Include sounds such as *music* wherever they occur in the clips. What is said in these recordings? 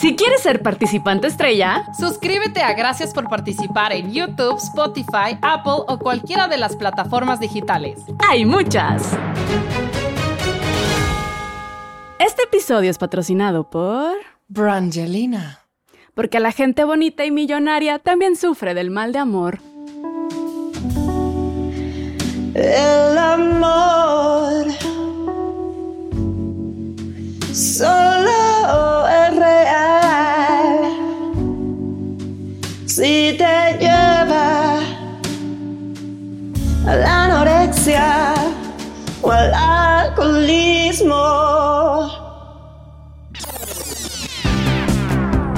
Si quieres ser participante estrella, suscríbete a Gracias por participar en YouTube, Spotify, Apple o cualquiera de las plataformas digitales. Hay muchas. Este episodio es patrocinado por Brangelina. Porque la gente bonita y millonaria también sufre del mal de amor. El amor solo a la anorexia o al alcoholismo.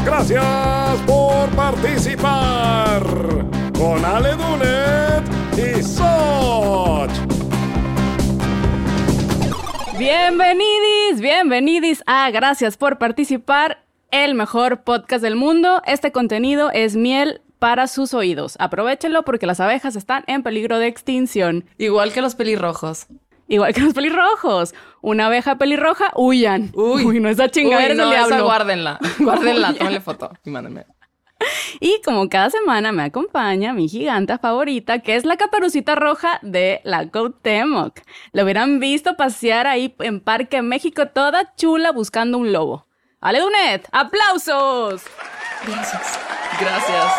Gracias por participar con Ale Dunet y Soch. Bienvenidis, bienvenidis a Gracias por participar, el mejor podcast del mundo. Este contenido es miel para sus oídos. Aprovechenlo porque las abejas están en peligro de extinción. Igual que los pelirrojos. Igual que los pelirrojos. Una abeja pelirroja, huyan. Uy, no esa chingadera Uy, es no, el esa guárdenla. Guárdenla, *laughs* tómale foto y mándenme. Y como cada semana me acompaña mi giganta favorita, que es la caperucita roja de la Cuauhtémoc. Lo hubieran visto pasear ahí en Parque México toda chula buscando un lobo. Ale Dunet, aplausos. Gracias. Gracias.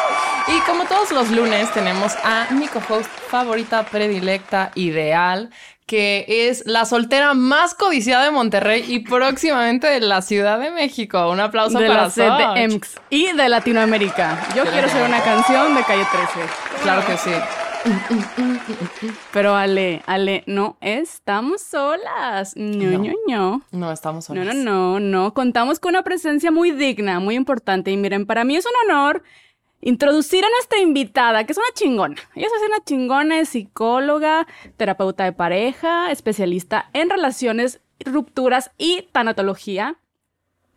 Y como todos los lunes tenemos a mi co-host favorita, predilecta, ideal, que es la soltera más codiciada de Monterrey y próximamente de la Ciudad de México. Un aplauso de para la de. EMX y de Latinoamérica. Yo quiero ser una canción de Calle 13. Claro que sí. Pero Ale, Ale, no estamos solas. No, No. no, no. No, estamos No, solas. no, no, no. Contamos con una presencia muy digna, muy importante. Y miren, para mí es un honor introducir a nuestra invitada, que es una chingona. Ella es una chingona, es psicóloga, terapeuta de pareja, especialista en relaciones, rupturas y tanatología.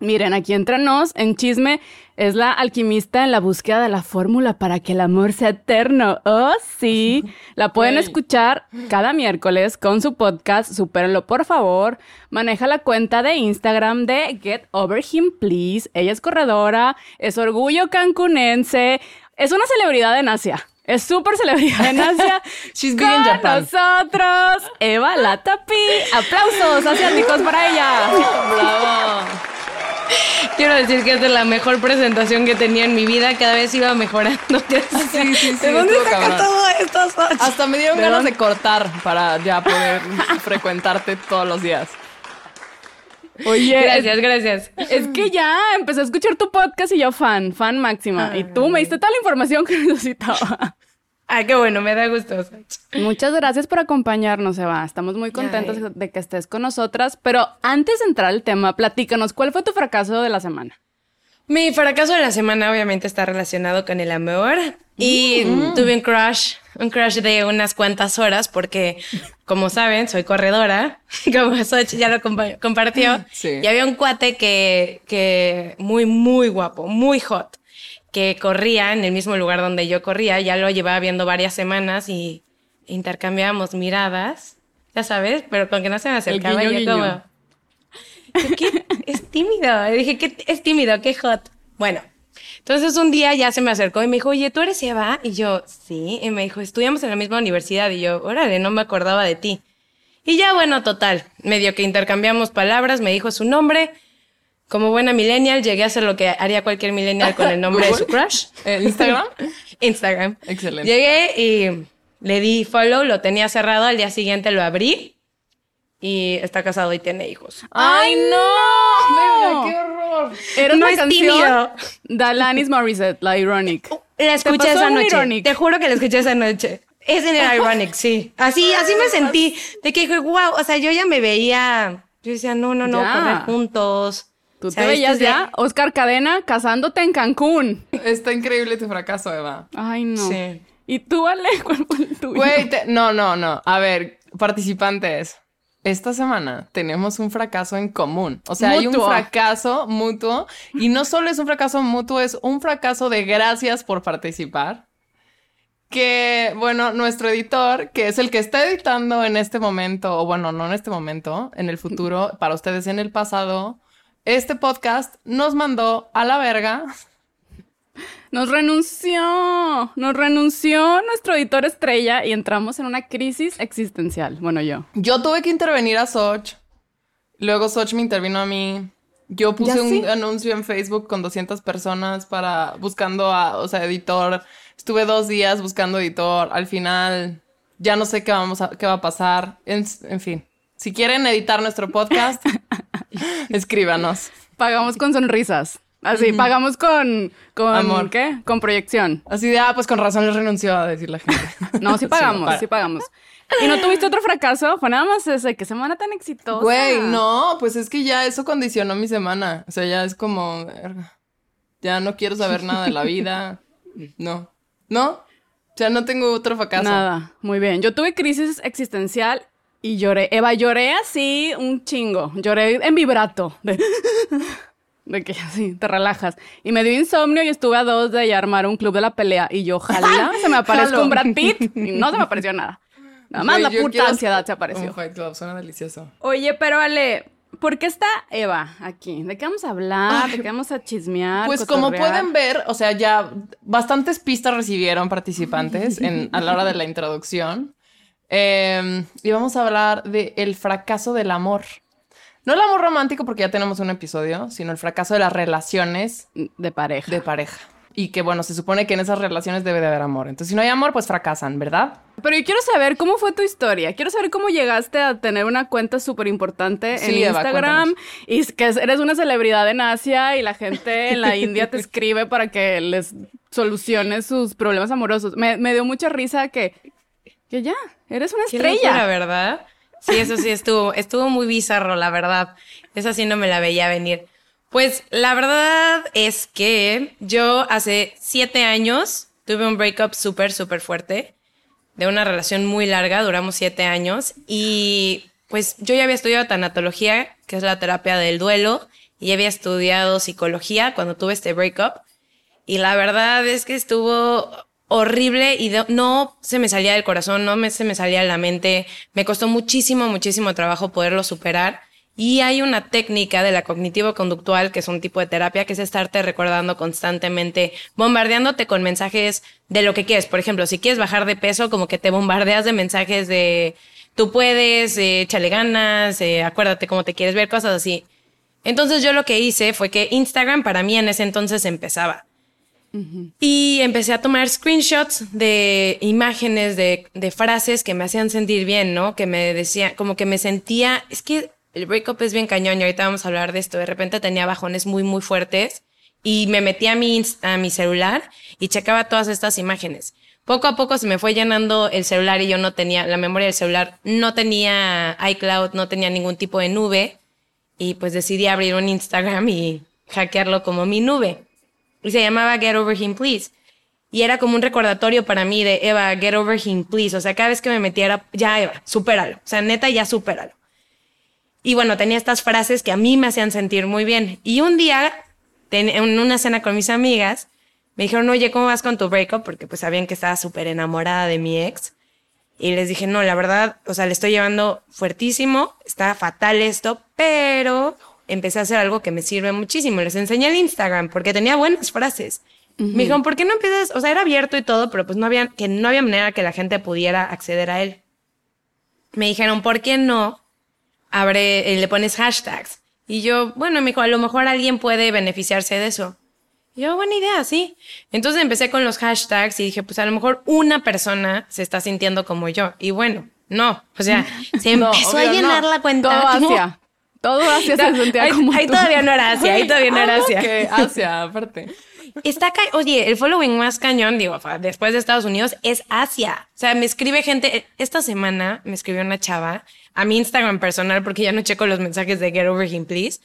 Miren, aquí entre nos, en chisme, es la alquimista en la búsqueda de la fórmula para que el amor sea eterno. Oh, sí. La pueden escuchar cada miércoles con su podcast, supérenlo por favor. Maneja la cuenta de Instagram de Get Over Him Please. Ella es corredora, es orgullo cancunense, es una celebridad en Asia. Es súper celebridad en Asia. *laughs* She's con in Japan. nosotros, Eva Latapi. Aplausos asiáticos para ella. Bravo. *laughs* Quiero decir que es la mejor presentación que tenía en mi vida. Cada vez iba mejorando. *laughs* Sí, sí, sí. ¿De dónde saca todo esto? Hasta me dieron ¿De ganas de cortar para ya poder *laughs* frecuentarte todos los días. Oye, Gracias, gracias. Es que ya empecé a escuchar tu podcast y yo fan, fan máxima. Y tú me diste toda la información que necesitaba. Ah, qué bueno, me da gusto. Muchas gracias por acompañarnos, Eva. Estamos muy contentos Ay. de que estés con nosotras. Pero antes de entrar al tema, platícanos, ¿cuál fue tu fracaso de la semana? Mi fracaso de la semana obviamente está relacionado con el amor. Y tuve un crush, un crush de unas cuantas horas porque, como saben, soy corredora, *laughs* como Soch ya lo compa- compartió. Sí. Y había un cuate que, que muy, muy guapo, muy hot, que corría en el mismo lugar donde yo corría. Ya lo llevaba viendo varias semanas y intercambiábamos miradas, ya sabes, pero con que no se me acercaba guiño, yo como... ¿qué? Es tímido. Le dije, ¿qué? Es tímido, qué hot. Bueno, entonces un día ya se me acercó y me dijo, oye, ¿tú eres Eva? Y yo, sí. Y me dijo, estudiamos en la misma universidad. Y yo, órale, no me acordaba de ti. Y ya, bueno, total. Medio que intercambiamos palabras, me dijo su nombre. Como buena millennial, llegué a hacer lo que haría cualquier millennial con el nombre de su *laughs* crush. *laughs* ¿En Instagram? *laughs* Instagram. Excelente. Llegué y le di follow, lo tenía cerrado, al día siguiente lo abrí y está casado y tiene hijos. ¡Ay, no! ¡Qué horror! Era No una es canción tímido. de Alanis Morissette, la Ironic. La escuché esa noche. Ironic? Te juro que la escuché esa noche. Es en el Ironic, sí. Así, así me sentí. De que dije, wow, o sea, yo ya me veía. Yo decía, no, no, no, Ya. correr juntos. Tú O sea, te veías de- ya, Oscar Cadena, casándote en Cancún. Está increíble tu fracaso, Eva. Ay, no. Sí. ¿Y tú, Ale? *laughs* ¿Cuál fue el tuyo? Güey, te- no, no, no. A ver, participantes. Esta semana tenemos un fracaso en común. O sea, hay un fracaso mutuo. Y no solo es un fracaso mutuo, es un fracaso de gracias por participar. Que, bueno, nuestro editor, que es el que está editando en este momento, o bueno, no en este momento, en el futuro, para ustedes en el pasado, este podcast nos mandó a la verga. Nos renunció, nos renunció nuestro editor estrella y entramos en una crisis existencial. Bueno, yo. Yo tuve que intervenir a Soch. Luego Soch me intervino a mí. Yo puse ¿Ya un sí? anuncio en Facebook con 200 personas para buscando a, o sea, editor. Estuve dos días buscando editor. Al final ya no sé qué vamos a, qué va a pasar. En, en fin, si quieren editar nuestro podcast, *laughs* *laughs* escríbanos. Pagamos con sonrisas. Así, pagamos con, con Amor. ¿qué? Con proyección. Así de, ah, pues con razón les renunció a decir la gente. *laughs* No, sí pagamos, sí pagamos. ¿Y no tuviste otro fracaso? Fue nada más ese. Qué semana tan exitosa. Güey, no, pues es que ya eso condicionó mi semana. O sea, ya es como, verga, ya no quiero saber nada de la vida. *laughs* No, no, ya no tengo otro fracaso. Nada, muy bien. Yo tuve crisis existencial y lloré. Eva, lloré así un chingo. Lloré en vibrato. De, *laughs* de que así te relajas. Y me dio insomnio y estuve a dos de armar un club de la pelea. Y yo, ojalá se me *laughs* aparezca un Brad Pitt. Y no se me apareció nada. Nada más la puta quiero- ansiedad se Un apareció. Fight Club, suena delicioso. Oye, pero Ale, ¿por qué está Eva aquí? ¿De qué vamos a hablar? ¿De qué vamos a chismear? Pues como pueden ver, o sea, ya bastantes pistas recibieron participantes en, a la hora de la introducción. Eh, y vamos a hablar de el fracaso del amor. No el amor romántico porque ya tenemos un episodio, sino el fracaso de las relaciones De pareja. de pareja. Y que bueno, se supone que en esas relaciones debe de haber amor. Entonces, si no hay amor, pues fracasan, ¿verdad? Pero yo quiero saber cómo fue tu historia. Quiero saber cómo llegaste a tener una cuenta súper importante en Sí, Eva, Instagram cuéntanos. y que eres una celebridad en Asia y la gente en la *laughs* India te escribe para que les soluciones sus problemas amorosos. Me, me dio mucha risa que, que ya, eres una estrella. locura, ¿verdad? Sí, eso sí estuvo, estuvo muy bizarro, la verdad. Esa sí no me la veía venir. Pues la verdad es que yo hace siete años tuve un breakup súper, súper fuerte de una relación muy larga, duramos siete años y pues yo ya había estudiado tanatología, que es la terapia del duelo, y había estudiado psicología cuando tuve este breakup. Y la verdad es que estuvo horrible y no se me salía del corazón, no me, se me salía de la mente. Me costó muchísimo, muchísimo trabajo poderlo superar. Y hay una técnica de la cognitivo-conductual, que es un tipo de terapia, que es estarte recordando constantemente, bombardeándote con mensajes de lo que quieres. Por ejemplo, si quieres bajar de peso, como que te bombardeas de mensajes de tú puedes, eh, échale ganas, eh, acuérdate cómo te quieres ver, cosas así. Entonces yo lo que hice fue que Instagram para mí en ese entonces empezaba. Y empecé a tomar screenshots de imágenes, de, frases que me hacían sentir bien, ¿no? Que me decían, como que me sentía, es que el breakup es bien cañón y ahorita vamos a hablar de esto. De repente tenía bajones muy, muy fuertes y me metí a mi, a mi celular y checaba todas estas imágenes. Poco a poco se me fue llenando el celular y yo no tenía, la memoria del celular no tenía iCloud, no tenía ningún tipo de nube y pues decidí abrir un Instagram y hackearlo como mi nube. Y se llamaba Get Over Him Please. Y era como un recordatorio para mí de Eva, get over him, please. O sea, cada vez que me metiera, ya Eva, supéralo. O sea, neta, ya supéralo. Y bueno, tenía estas frases que a mí me hacían sentir muy bien. Y un día, en una cena con mis amigas, me dijeron, oye, ¿cómo vas con tu breakup? Porque pues sabían que estaba súper enamorada de mi ex. Y les dije, no, la verdad, o sea, le estoy llevando fuertísimo, está fatal esto, pero empecé a hacer algo que me sirve muchísimo. Les enseñé el Instagram porque tenía buenas frases. Me dijeron, ¿por qué no empiezas? O sea, era abierto y todo, pero pues no había, que no había manera que la gente pudiera acceder a él. Me dijeron, ¿por qué no abre, eh, le pones hashtags? Y yo, bueno, me dijo, a lo mejor alguien puede beneficiarse de eso. Y yo, buena idea, sí. Entonces empecé con los hashtags y dije, pues a lo mejor una persona se está sintiendo como yo. Y bueno, no. O sea, *laughs* se No, empezó a llenar no. la cuenta. Todo *laughs* No. Todo Asia se sentía ahí, como ahí tú. todavía no era Asia, ahí todavía no era Asia. que Asia, aparte. Está ca Oye, el following más cañón, digo, después de Estados Unidos, es Asia. O sea, me escribe gente. Esta semana me escribió una chava a mi Instagram personal, porque ya no checo los mensajes de Get Over Him, please.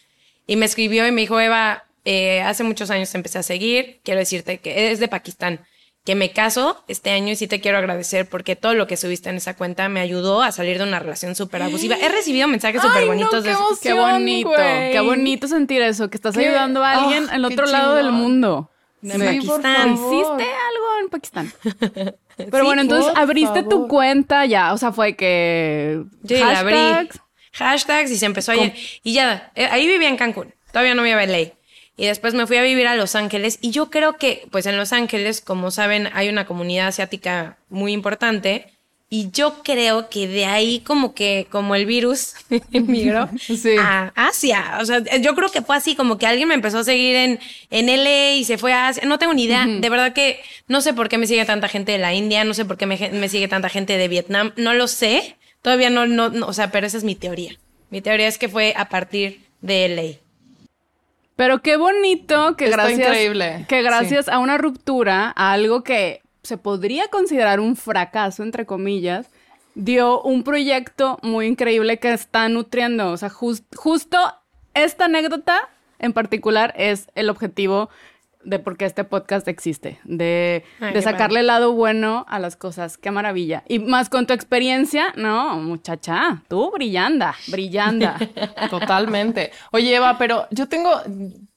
Y me escribió y me dijo, Eva, eh, hace muchos años te empecé a seguir. Quiero decirte que es de Pakistán. Que me caso este año y sí te quiero agradecer porque todo lo que subiste en esa cuenta me ayudó a salir de una relación súper abusiva. He recibido mensajes súper *gasps* Ay, no, bonitos qué de emoción. Qué bonito, qué bonito sentir eso, que estás Qué- ayudando a alguien Ah, al otro lado del mundo. De Sí, Pakistán. por favor. ¿Hiciste algo en Pakistán? *laughs* Pero Sí, bueno, entonces abriste tu cuenta ya, o sea, fue que Yo ya la abrí. hashtags. Hashtags y se empezó a llenar. Y ya, eh, ahí vivía en Cancún. Todavía no me iba a LA. Y después me fui a vivir a Los Ángeles y yo creo que, pues en Los Ángeles, como saben, hay una comunidad asiática muy importante y yo creo que de ahí como que, como el virus *laughs* emigró *laughs* Sí. a Asia. O sea, yo creo que fue así, como que alguien me empezó a seguir en, en LA y se fue a Asia. No tengo ni idea. De verdad que no sé por qué me sigue tanta gente de la India, no sé por qué me, me sigue tanta gente de Vietnam. No lo sé. Todavía no, no, no, o sea, pero esa es mi teoría. Mi teoría es que fue a partir de LA. Pero qué bonito que Está gracias, increíble, que gracias a una ruptura, a algo que se podría considerar un fracaso, entre comillas, dio un proyecto muy increíble que está nutriendo. O sea, jus- justo esta anécdota en particular es el objetivo de por qué este podcast existe, de, Ay, de sacarle el lado bueno a las cosas. Qué maravilla. Y más con tu experiencia, no, muchacha, tú brillanda, brillanda. *laughs* Totalmente. Oye, Eva, pero yo tengo,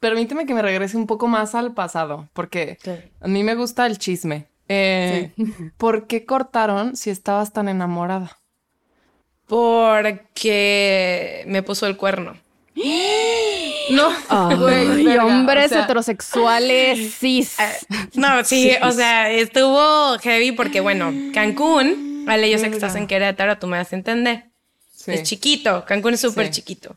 permíteme que me regrese un poco más al pasado, porque Sí. a mí me gusta el chisme. Eh, *laughs* *laughs* ¿Por qué cortaron si estabas tan enamorada? Porque me puso el cuerno. *gasps* No, güey, verga, hombres o sea- heterosexuales *gasps* cis. No, sí, o sea, estuvo heavy porque, bueno, Cancún, vale, yo sé que estás en Querétaro, tú me vas a entender. Sí. Es chiquito, Cancún es súper Sí. chiquito.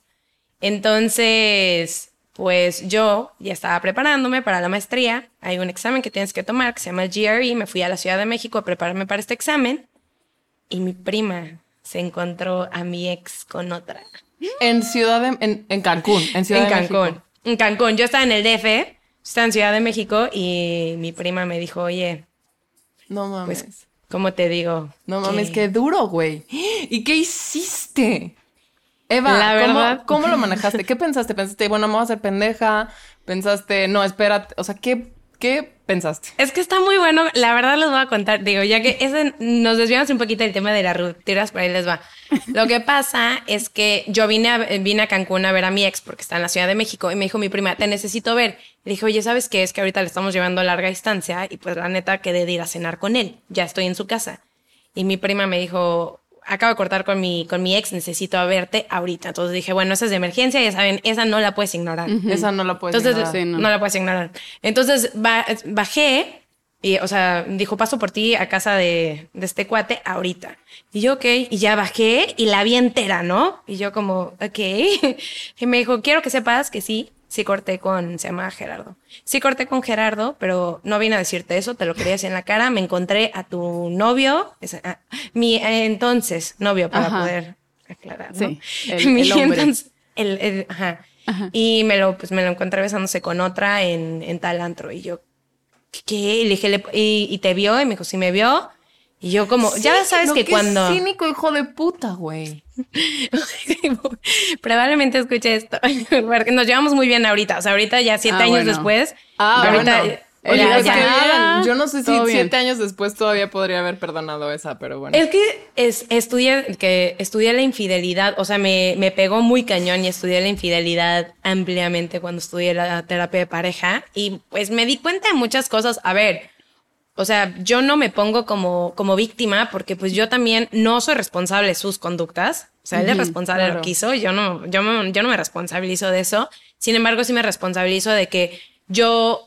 Entonces, pues yo ya estaba preparándome para la maestría. Hay un examen que tienes que tomar que se llama el GRE. Me fui a la Ciudad de México a prepararme para este examen y mi prima se encontró a mi ex con otra. En Ciudad de, en, en Cancún, en Ciudad en de Cancún. México. En Cancún. Yo estaba en el DF, estaba en Ciudad de México y mi prima me dijo, oye, No mames. pues, ¿cómo te digo? no mames, qué duro, güey. ¿Y qué hiciste? Eva, La ¿cómo, verdad- ¿cómo lo *laughs* manejaste? ¿Qué pensaste? ¿Pensaste, bueno, me voy a hacer pendeja? ¿Pensaste, no, espérate? O sea, ¿qué, qué pensaste? Es que está muy bueno, la verdad les voy a contar, digo, ya que ese, nos desviamos un poquito del tema de las rupturas, pero ahí les va. Lo que pasa es que yo vine a, vine a Cancún a ver a mi ex porque está en la Ciudad de México y me dijo mi prima, te necesito ver. Le dije, oye, ¿sabes qué? Es que ahorita le estamos llevando a larga distancia y pues la neta quedé de ir a cenar con él, ya estoy en su casa. Y mi prima me dijo, acabo de cortar con mi, con mi ex, necesito verte ahorita. Entonces dije, bueno, esa es de emergencia, ya saben, esa no la puedes ignorar. Esa no la puedes Entonces, ignorar. Sí, no. no. la puedes ignorar. Entonces, ba- bajé y, o sea, dijo, paso por ti a casa de, de este cuate ahorita. Y yo, ok, y ya bajé y la vi entera, ¿no? Y yo como, ok. *laughs* Y me dijo, quiero que sepas que sí, sí corté con, se llama Gerardo. Sí corté con Gerardo, pero no vine a decirte eso, te lo quería decir en la cara. Me encontré a tu novio, ah, mi entonces novio, para Ajá. poder aclarar, ¿no? Sí, el- *laughs* Mi el hombre. entonces- el- el- ajá. Y me lo, pues me lo encontré besándose con otra en, en tal antro. Y yo, ¿qué? Y le dije, le- y, y te vio? Y me dijo, sí me vio. Y yo como, ya sabes que cuando... cínico hijo de puta, güey. *laughs* Probablemente escuche esto. *laughs* Porque nos llevamos muy bien ahorita. O sea, ahorita ya siete Ah, años bueno. después. Ah, ahorita, bueno. Oye, ya- ya-. Yo no sé si siete años después todavía podría haber perdonado esa, pero bueno. Es que es, estudié, que estudié la infidelidad, o sea, me, me pegó muy cañón y estudié la infidelidad ampliamente cuando estudié la terapia de pareja y pues me di cuenta de muchas cosas. A ver, o sea, yo no me pongo como, como víctima porque pues yo también no soy responsable de sus conductas. O sea, él es responsable de lo que hizo, yo no, yo, me- yo no me responsabilizo de eso. Sin embargo, sí me responsabilizo de que yo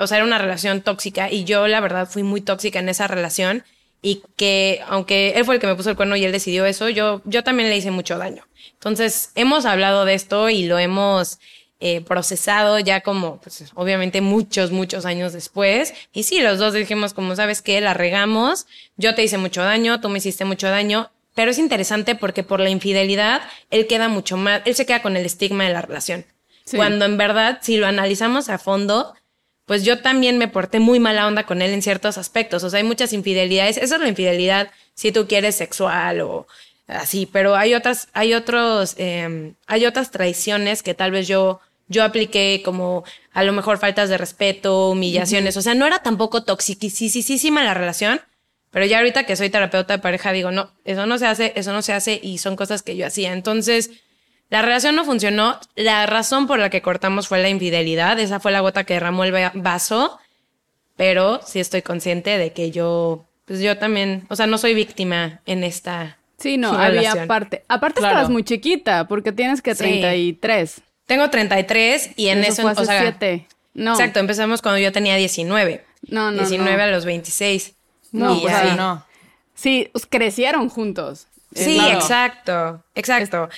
o sea, era una relación tóxica y yo la verdad fui muy tóxica en esa relación y que aunque él fue el que me puso el cuerno y él decidió eso, yo, yo también le hice mucho daño. Entonces, hemos hablado de esto y lo hemos eh, procesado ya como, pues, obviamente muchos, muchos años después. Y sí, los dos dijimos como, ¿sabes qué? La regamos, yo te hice mucho daño, tú me hiciste mucho daño. Pero es interesante porque por la infidelidad, él queda mucho más, él se queda con el estigma de la relación. Sí. Cuando en verdad, si lo analizamos a fondo, pues yo también me porté muy mala onda con él en ciertos aspectos. O sea, hay muchas infidelidades. Esa es la infidelidad si tú quieres sexual o así, pero hay otras, hay otros, eh, hay otras traiciones que tal vez yo, yo apliqué como a lo mejor faltas de respeto, humillaciones. O sea, no era tampoco toxicísima la relación, pero ya ahorita que soy terapeuta de pareja digo, no, eso no se hace, eso no se hace y son cosas que yo hacía. Entonces, la relación no funcionó. La razón por la que cortamos fue la infidelidad. Esa fue la gota que derramó el va- vaso. Pero sí estoy consciente de que yo, pues yo también, o sea, no soy víctima en esta. Sí, no, relación. había parte. Aparte Claro. estabas muy chiquita, porque tienes que Sí. 33. Tengo 33 y en eso, fue hace o sea, siete. No. Exacto, empezamos cuando yo tenía 19. No, no, 19 no. a los 26. No, Y pues ahí no. Sí, pues, crecieron juntos. Sí, Claro. exacto, exacto.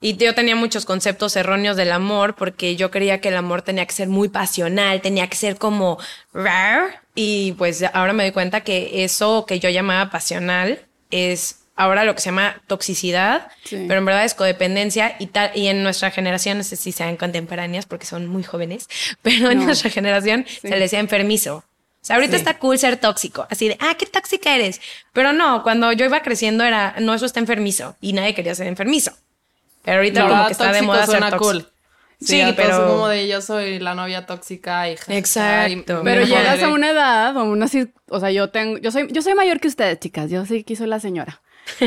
Y yo tenía muchos conceptos erróneos del amor porque yo creía que el amor tenía que ser muy pasional, tenía que ser como rar. Y pues ahora me doy cuenta que eso que yo llamaba pasional es ahora lo que se llama toxicidad, Sí. pero en verdad es codependencia y tal. Y en nuestra generación, no sé si sean contemporáneas porque son muy jóvenes, *laughs* pero en No. nuestra generación se le decía enfermizo. O sea, ahorita Sí. está cool ser tóxico, así de, ah, qué tóxica eres. Pero no, cuando yo iba creciendo era, no, eso está enfermizo y nadie quería ser enfermizo. Pero ahorita La como que está de moda ser suena tóxico. cool. Sí, Sí, pero como de yo soy la novia tóxica y ja, ja, ja, Exacto. y Pero llegas a una edad o una o sea, yo tengo, yo soy, yo soy mayor que ustedes, chicas. Yo sí que soy la señora.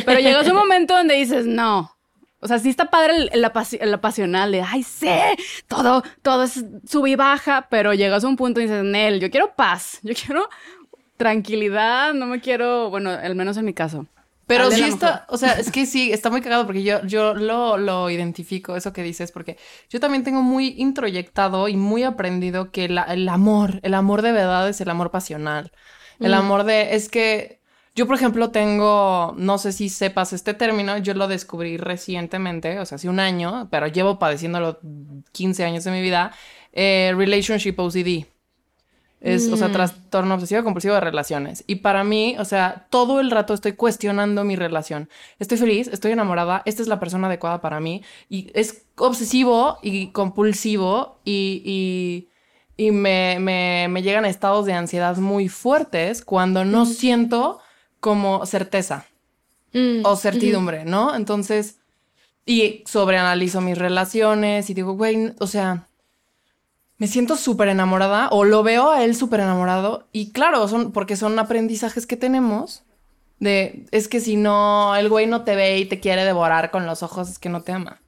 Pero llegas a un momento donde dices, no. O sea, sí está padre el, el el apasional de, ay, sé, todo, todo es sub y baja, pero llegas a un punto y dices, Nel, yo quiero paz, yo quiero tranquilidad, no me quiero, bueno, al menos en mi caso. Pero sí está, o sea, es que sí, está muy cagado porque yo, yo lo, lo identifico, eso que dices, porque yo también tengo muy introyectado y muy aprendido que la- el amor, el amor de verdad es el amor pasional. El amor de, es que yo, por ejemplo, tengo, no sé si sepas este término, yo lo descubrí recientemente, o sea, hace un año, pero llevo padeciéndolo 15 años de mi vida, eh, Relationship OCD. Es, o sea, trastorno obsesivo compulsivo de relaciones. Y para mí, o sea, todo el rato estoy cuestionando mi relación. Estoy feliz, estoy enamorada, esta es la persona adecuada para mí. Y es obsesivo y compulsivo y, y, y me, me, me llegan estados de ansiedad muy fuertes cuando no siento como certeza Mm, o certidumbre, ¿no? Entonces, y sobreanalizo mis relaciones y digo, güey, o sea, me siento súper enamorada o lo veo a él súper enamorado y claro, son porque son aprendizajes que tenemos de, es que si no, el güey no te ve y te quiere devorar con los ojos, es que no te ama.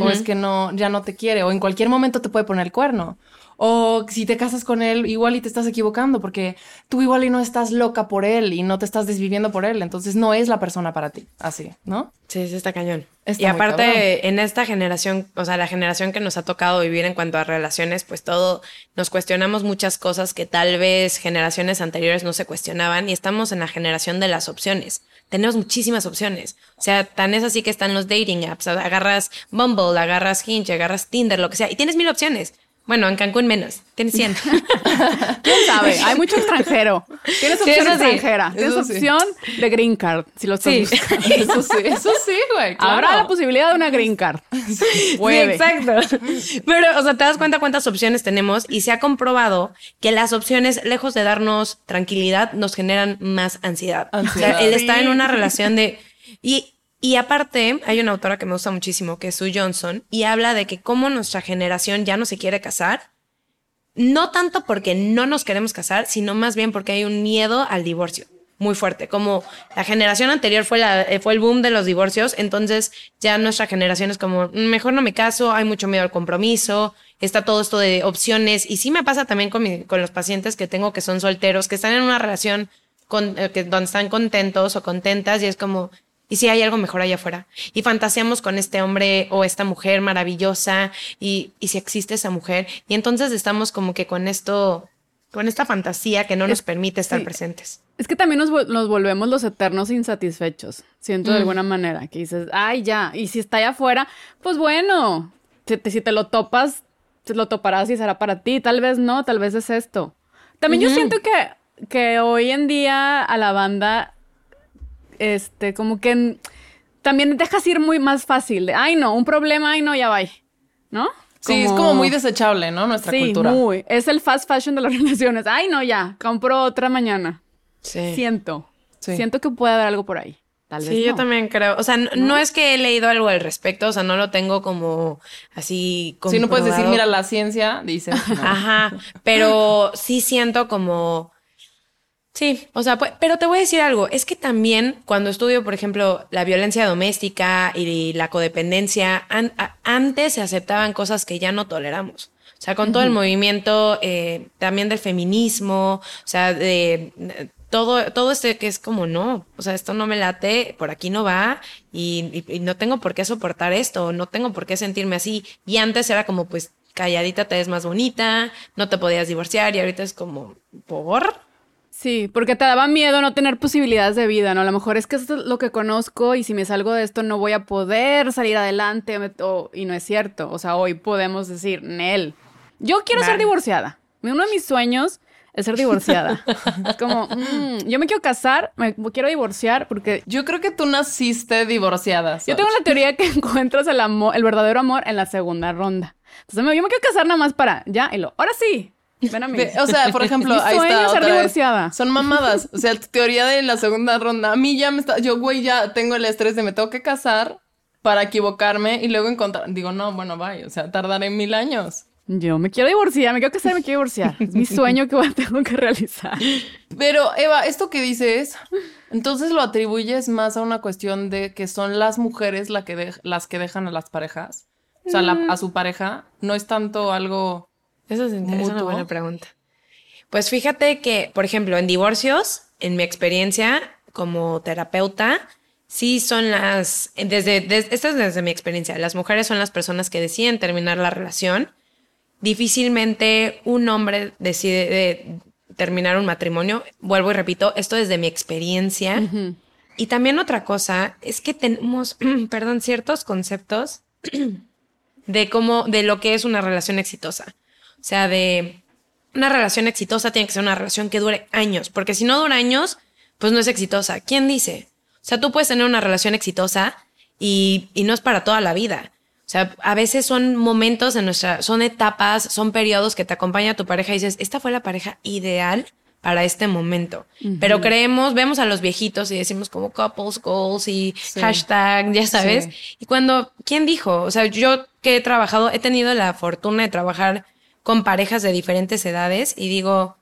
O es que no, ya no te quiere, o en cualquier momento te puede poner el cuerno. O si te casas con él, igual y te estás equivocando, porque tú igual y no estás loca por él y no te estás desviviendo por él, entonces no es la persona para ti, así, ¿no? Sí, sí está cañón. Está y aparte, en esta generación, o sea, la generación que nos ha tocado vivir en cuanto a relaciones, pues todo, nos cuestionamos muchas cosas que tal vez generaciones anteriores no se cuestionaban y estamos en la generación de las opciones. Tenemos muchísimas opciones. O sea, tan es así que están los dating apps. Agarras Bumble, agarras Hinge, agarras Tinder, lo que sea, y tienes mil opciones. Bueno, en Cancún menos. Tienes 100. *laughs* ¿Quién sabe? Hay mucho extranjero. Tienes opción sí. extranjera. Tienes sí. opción de green card, si lo estás buscando. *laughs* Eso sí, eso sí, güey. claro. Habrá la posibilidad de una green card. *laughs* Puede. Exacto. Pero, o sea, te das cuenta cuántas opciones tenemos y se ha comprobado que las opciones, lejos de darnos tranquilidad, nos generan más ansiedad. Ansiedad. O sea, el estar en una relación de... Y, y aparte, hay una autora que me gusta muchísimo, que es Sue Johnson, y habla de que cómo nuestra generación ya no se quiere casar, no tanto porque no nos queremos casar, sino más bien porque hay un miedo al divorcio muy fuerte. Como la generación anterior fue, la, eh, fue el boom de los divorcios, entonces ya nuestra generación es como, "Mm, mejor no me caso, hay mucho miedo al compromiso, está todo esto de opciones. Y sí me pasa también con, con los pacientes que tengo que son solteros, que están en una relación con, eh, que, donde están contentos o contentas y es como, ¿y si hay algo mejor allá afuera? Y fantaseamos con este hombre o esta mujer maravillosa y, y si existe esa mujer. Y entonces estamos como que con esto, con esta fantasía que no nos permite estar sí. presentes. Es que también nos, nos volvemos los eternos insatisfechos. Siento Mm. de alguna manera. Que dices, ay, ya. Y si está allá afuera, pues bueno. Si te, si te lo topas, te lo toparás y será para ti. Tal vez no, tal vez es esto. También yo siento que, que hoy en día a la banda, este, como que también dejas ir muy más fácil. De, ay, no, un problema, ay, no, ya va. ¿No? Sí, es como muy desechable, ¿no? Nuestra Sí, cultura. muy. Es el fast fashion de las *laughs* relaciones. Ay, no, ya, compro otra mañana. Sí. Siento. Sí. Siento que puede haber algo por ahí. Tal vez. Sí, yo también creo. O sea, no, no es que he leído algo al respecto, o sea, no lo tengo como así. Si no puedes decir, comprobado. mira, la ciencia dice. no. *laughs* Ajá, pero sí siento como... Sí, o sea, pues, pero te voy a decir algo, es que también cuando estudio, por ejemplo, la violencia doméstica y la codependencia, an- antes se aceptaban cosas que ya no toleramos. O sea, con todo el movimiento eh, también del feminismo, o sea, de, todo, todo este que es como, no, o sea, esto no me late, por aquí no va y, y- y no tengo por qué soportar esto, no tengo por qué sentirme así. Y antes era como, pues, calladita te ves más bonita, no te podías divorciar y ahorita es como, ¿por? Sí, porque te daba miedo no tener posibilidades de vida, ¿no? A lo mejor es que esto es lo que conozco y si me salgo de esto no voy a poder salir adelante me- y no es cierto. O sea, hoy podemos decir, Nel, yo quiero ser divorciada. Uno de mis sueños es ser divorciada. *laughs* es como, mm, yo me quiero casar, me quiero divorciar porque Yo creo que tú naciste divorciada. yo tengo la teoría que *laughs* encuentras el amor, el verdadero amor en la segunda ronda. Entonces yo me quiero casar nada más para, ya, y lo, ahora sí, ven a mí. Ve, O sea, por ejemplo, *laughs* ahí está es ser otra vez. divorciada. Son mamadas. O sea, tu teoría de la segunda ronda. A mí ya me está. Yo, güey, ya tengo el estrés de me tengo que casar para equivocarme y luego encontrar. Digo, no, bueno, bye. O sea, tardaré mil años. Yo me quiero divorciar, me quiero casar, me quiero divorciar. Es mi sueño que tengo que realizar. Pero, Eva, esto que dices, entonces lo atribuyes más a una cuestión de que son las mujeres la que de- las que dejan a las parejas. O sea, la- a su pareja. No es tanto algo. Eso es, es una buena pregunta. Pues fíjate que, por ejemplo, en divorcios, en mi experiencia como terapeuta, sí son las, desde, des- esta es desde mi experiencia, las mujeres son las personas que deciden terminar la relación. Difícilmente un hombre decide de terminar un matrimonio. Vuelvo y repito, esto desde mi experiencia. Y también otra cosa es que tenemos, *clears throat* perdón, ciertos conceptos *clears throat* de cómo, de lo que es una relación exitosa. O sea, de una relación exitosa tiene que ser una relación que dure años, porque si no dura años, pues no es exitosa. ¿Quién dice? O sea, tú puedes tener una relación exitosa y, y no es para toda la vida. O sea, a veces son momentos en nuestra, son etapas, son periodos que te acompaña tu pareja y dices, esta fue la pareja ideal para este momento. Pero creemos, vemos a los viejitos y decimos como couples goals y hashtag, ya sabes. Sí. Y cuando, ¿quién dijo? O sea, yo que he trabajado, he tenido la fortuna de trabajar con parejas de diferentes edades y digo,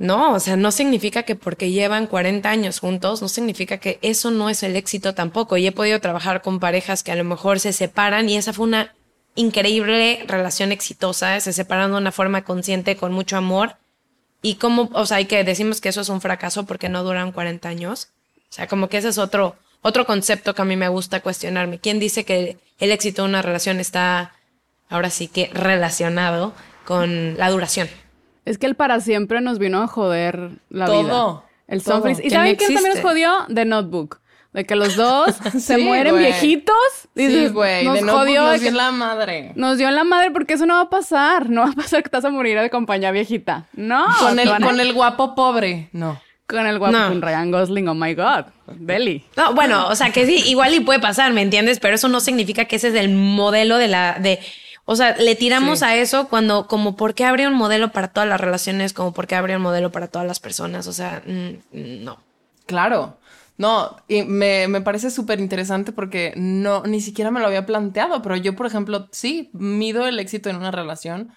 no, o sea, no significa que porque llevan 40 años juntos, no significa que eso no es el éxito tampoco. Y he podido trabajar con parejas que a lo mejor se separan y esa fue una increíble relación exitosa, se separan de una forma consciente, con mucho amor. Y como, o sea, y que decimos que eso es un fracaso porque no duran 40 años. O sea, como que ese es otro, otro concepto que a mí me gusta cuestionarme. ¿Quién dice que el éxito de una relación está ahora sí que relacionado con la duración? Es que el para siempre nos vino a joder la Todo, vida. El todo. Sunfreeze. ¿Y Que saben ni quién también nos jodió? The Notebook. De que los dos *laughs* se Sí, mueren viejitos. Sí, güey. Nos De no jodió. nos de dio que- la madre. Nos dio en la madre porque eso no va a pasar. No va a pasar que vas a morir de compañía viejita. No. Con el, a- con el guapo pobre. No. con el guapo, No. con Ryan Gosling. Oh my God. Belly. No, bueno, o sea que sí, igual y puede pasar, ¿me entiendes? Pero eso no significa que ese es el modelo de la, de, o sea, le tiramos Sí. a eso cuando, como, ¿por qué habría un modelo para todas las relaciones? Como, ¿por qué habría un modelo para todas las personas? O sea, mm, no. Claro. No, y me, me parece súper interesante porque no, ni siquiera me lo había planteado, pero yo, por ejemplo, sí, mido el éxito en una relación,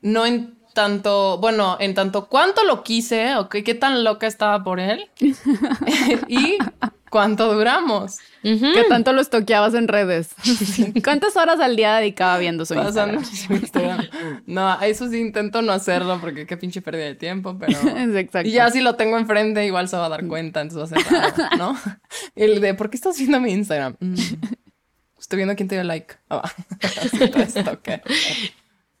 no en tanto, bueno, en tanto cuánto lo quise, o qué, qué tan loca estaba por él, *laughs* y cuánto duramos. ¿Qué tanto lo estoqueabas en redes? *laughs* ¿Cuántas horas al día dedicaba viendo su Instagram? su Instagram. *laughs* No, eso sí intento no hacerlo porque qué pinche pérdida de tiempo, pero... Es *laughs* exacto. Y ya si lo tengo enfrente, igual se va a dar cuenta, entonces va a ser raro, ¿no? El de, ¿por qué estás viendo mi Instagram? Mm, estoy viendo quién te dio like. Ok.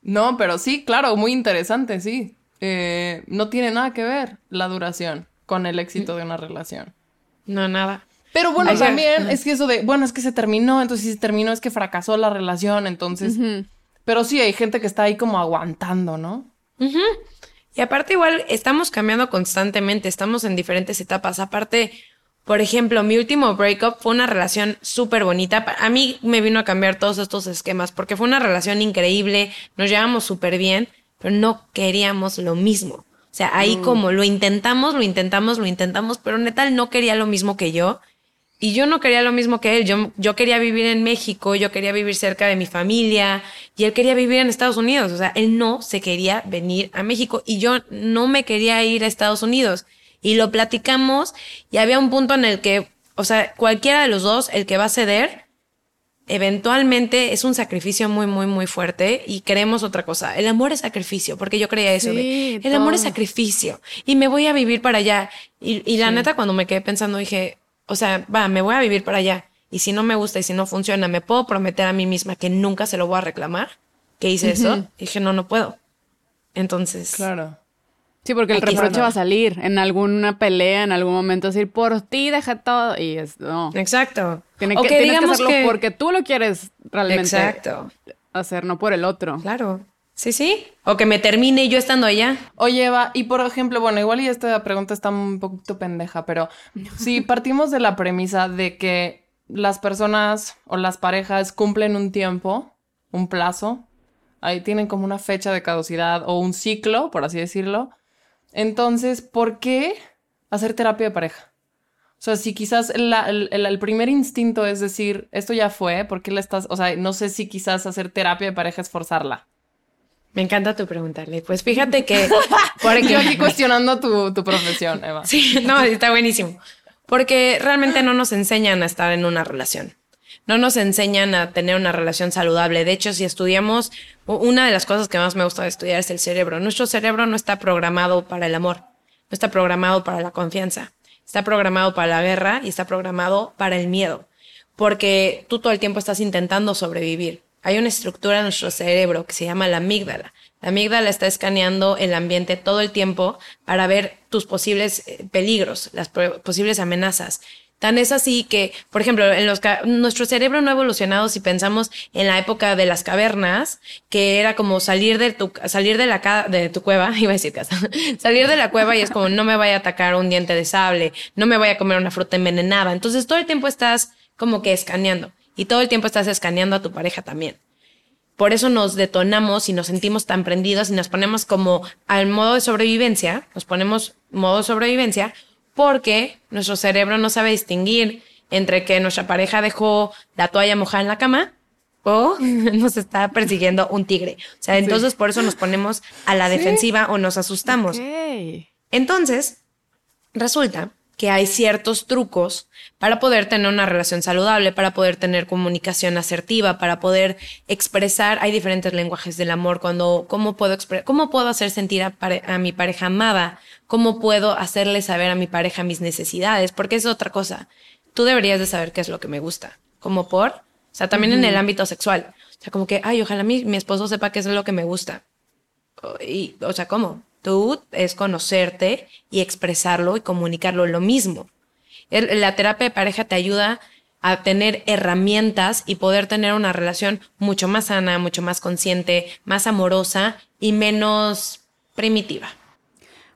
No, pero sí, claro, muy interesante, sí. Eh, no tiene nada que ver la duración con el éxito de una relación. No, nada. Pero bueno, también es que eso de, bueno, es que se terminó, entonces si se terminó es que fracasó la relación, entonces... Pero sí, hay gente que está ahí como aguantando, ¿no? Y aparte igual estamos cambiando constantemente, estamos en diferentes etapas. Aparte, por ejemplo, mi último breakup fue una relación súper bonita. A mí me vino a cambiar todos estos esquemas porque fue una relación increíble, nos llevamos súper bien, pero no queríamos lo mismo. O sea, ahí como lo intentamos, lo intentamos, lo intentamos, pero neta él no quería lo mismo que yo. Y yo no quería lo mismo que él. Yo, yo quería vivir en México, yo quería vivir cerca de mi familia y él quería vivir en Estados Unidos. O sea, él no se quería venir a México y yo no me quería ir a Estados Unidos. Y lo platicamos y había un punto en el que, o sea, cualquiera de los dos, el que va a ceder, eventualmente es un sacrificio muy, muy, muy fuerte y queremos otra cosa. El amor es sacrificio, porque yo creía eso. Sí, de, el amor es sacrificio y me voy a vivir para allá. Y, y la neta, cuando me quedé pensando, dije, o sea, va, me voy a vivir para allá. Y si no me gusta y si no funciona, ¿me puedo prometer a mí misma que nunca se lo voy a reclamar? Que hice eso. dije, no, no puedo. Entonces, Claro. Sí, porque el Aquí reproche va a salir en alguna pelea, en algún momento, decir, por ti deja todo. Y es, no. exacto. Tiene O que, que tienes que digamos hacerlo que- porque tú lo quieres realmente Exacto. hacer, no por el otro. Claro. Sí, sí. O que me termine yo estando allá. Oye, Eva, y por ejemplo, bueno, igual y esta pregunta está un poquito pendeja, pero si *laughs* partimos de la premisa de que las personas o las parejas cumplen un tiempo, un plazo, ahí tienen como una fecha de caducidad o un ciclo, por así decirlo, entonces, ¿por qué hacer terapia de pareja? O sea, si quizás la- el, primer instinto es decir, esto ya fue, ¿por qué le estás, o sea, no sé si quizás hacer terapia de pareja es forzarla? Me encanta tu preguntarle. Pues fíjate que. *laughs* Porque Yo aquí cuestionando tu, tu profesión, Eva. Sí, no, está buenísimo. Porque realmente no nos enseñan a estar en una relación. No nos enseñan a tener una relación saludable. De hecho, si estudiamos, una de las cosas que más me gusta estudiar es el cerebro. Nuestro cerebro no está programado para el amor, no está programado para la confianza, está programado para la guerra y está programado para el miedo. Porque tú todo el tiempo estás intentando sobrevivir. Hay una estructura en nuestro cerebro que se llama la amígdala. La amígdala está escaneando el ambiente todo el tiempo para ver tus posibles eh, peligros, las posibles amenazas. Tan es así que, por ejemplo, en los nuestro cerebro no ha evolucionado si pensamos en la época de las cavernas, que era como salir de tu salir de la de tu cueva, *laughs* iba a decir casa, salir de la cueva y es como no me vaya a atacar un diente de sable, no me vaya a comer una fruta envenenada. Entonces todo el tiempo estás como que escaneando y todo el tiempo estás escaneando a tu pareja también. Por eso nos detonamos y nos sentimos tan prendidos y nos ponemos como al modo de sobrevivencia, nos ponemos modo de sobrevivencia porque nuestro cerebro no sabe distinguir entre que nuestra pareja dejó la toalla mojada en la cama o *laughs* nos está persiguiendo un tigre. O sea, entonces por eso nos ponemos a la defensiva o nos asustamos. Entonces, resulta que hay ciertos trucos para poder tener una relación saludable, para poder tener comunicación asertiva, para poder expresar, hay diferentes lenguajes del amor, cuando, cómo puedo cómo puedo hacer sentir a, pare- a mi pareja amada, cómo puedo hacerle saber a mi pareja mis necesidades, porque es otra cosa. Tú deberías de saber qué es lo que me gusta, como por, o sea, también en el ámbito sexual. O sea, como que, ay, ojalá mi, mi esposo sepa qué es lo que me gusta. Y, o sea, ¿cómo? Tú es conocerte y expresarlo y comunicarlo lo mismo. La terapia de pareja te ayuda a tener herramientas y poder tener una relación mucho más sana, mucho más consciente, más amorosa y menos primitiva.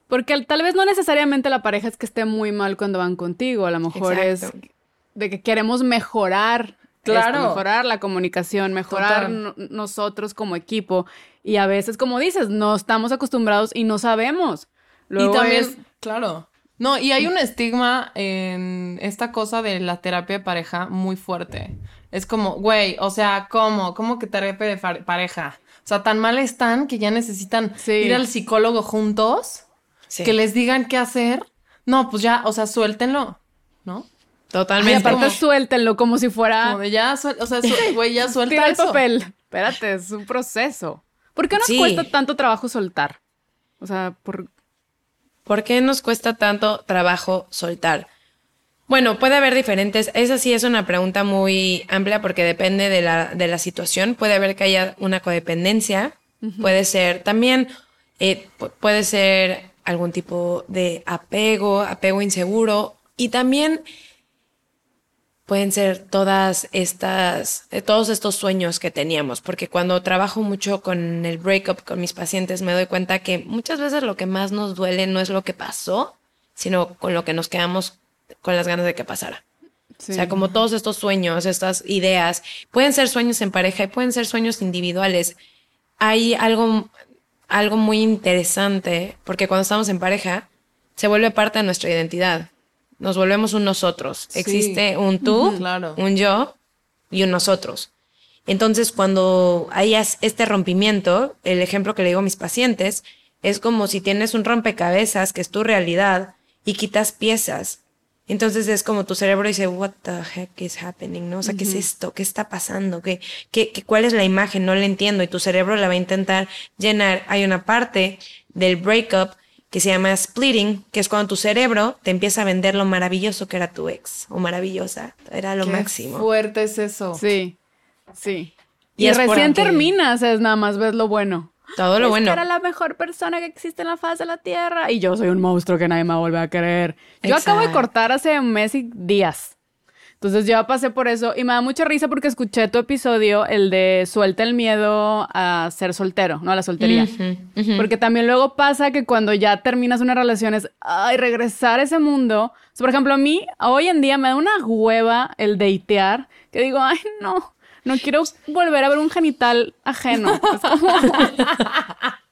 Porque al- tal vez no necesariamente la pareja es que esté muy mal cuando van contigo, a lo mejor Exacto. es de que queremos mejorar, Claro. esto, mejorar la comunicación, mejorar nosotros como equipo. Y a veces, como dices, no estamos acostumbrados y no sabemos. Luego y también, es- claro. No, y hay un estigma en esta cosa de la terapia de pareja muy fuerte. Es como, güey, o sea, ¿cómo? ¿Cómo que terapia de pareja? O sea, tan mal están que ya necesitan Sí. ir al psicólogo juntos, Sí. que les digan qué hacer. No, pues ya, o sea, suéltenlo, ¿no? Y Totalmente. aparte como- suéltenlo como si fuera Como de ya, suel- o sea, su- *laughs* güey, ya suelta tira el papel. Espérate, es un proceso. ¿Por qué nos Sí. cuesta tanto trabajo soltar? O sea, por ¿Por qué nos cuesta tanto trabajo soltar? Bueno, puede haber diferentes. Esa sí es una pregunta muy amplia porque depende de la, de la situación. Puede haber que haya una codependencia. Puede ser también, eh, pu- puede ser algún tipo de apego, apego inseguro. Y también pueden ser todas estas, eh, todos estos sueños que teníamos, porque cuando trabajo mucho con el breakup con mis pacientes me doy cuenta que muchas veces lo que más nos duele no es lo que pasó, sino con lo que nos quedamos con las ganas de que pasara. sí. O sea, como todos estos sueños, estas ideas, pueden ser sueños en pareja y pueden ser sueños individuales. Hay algo, algo muy interesante, porque cuando estamos en pareja, se vuelve parte de nuestra identidad. Nos volvemos un nosotros. Sí. Existe un tú, Claro. un yo y un nosotros. Entonces, cuando hay as- este rompimiento, el ejemplo que le digo a mis pacientes es como si tienes un rompecabezas que es tu realidad y quitas piezas Entonces es como tu cerebro dice, what the heck is happening, ¿no? O sea, ¿qué es esto? ¿Qué está pasando? ¿Qué, qué, qué, cuál es la imagen? No la entiendo. Y tu cerebro la va a intentar llenar. Hay una parte del breakup que se llama splitting, que es cuando tu cerebro te empieza a vender lo maravilloso que era tu ex o maravillosa. Era lo Qué máximo. fuerte es eso. Sí, sí. Y Y, recién terminas, es nada más ves lo bueno. Todo lo Es bueno. que era la mejor persona que existe en la faz de la tierra. Y yo soy un monstruo que nadie me vuelve a querer. Yo acabo de cortar hace un mes y días. Entonces yo pasé por eso y me da mucha risa porque escuché tu episodio, el de suelta el miedo a ser soltero, no a la soltería. Porque también luego pasa que cuando ya terminas una relación es, ay, regresar a ese mundo. O sea, por ejemplo, a mí hoy en día me da una hueva el datear, que digo, ay, no, no quiero volver a ver un genital ajeno. Es como- *laughs*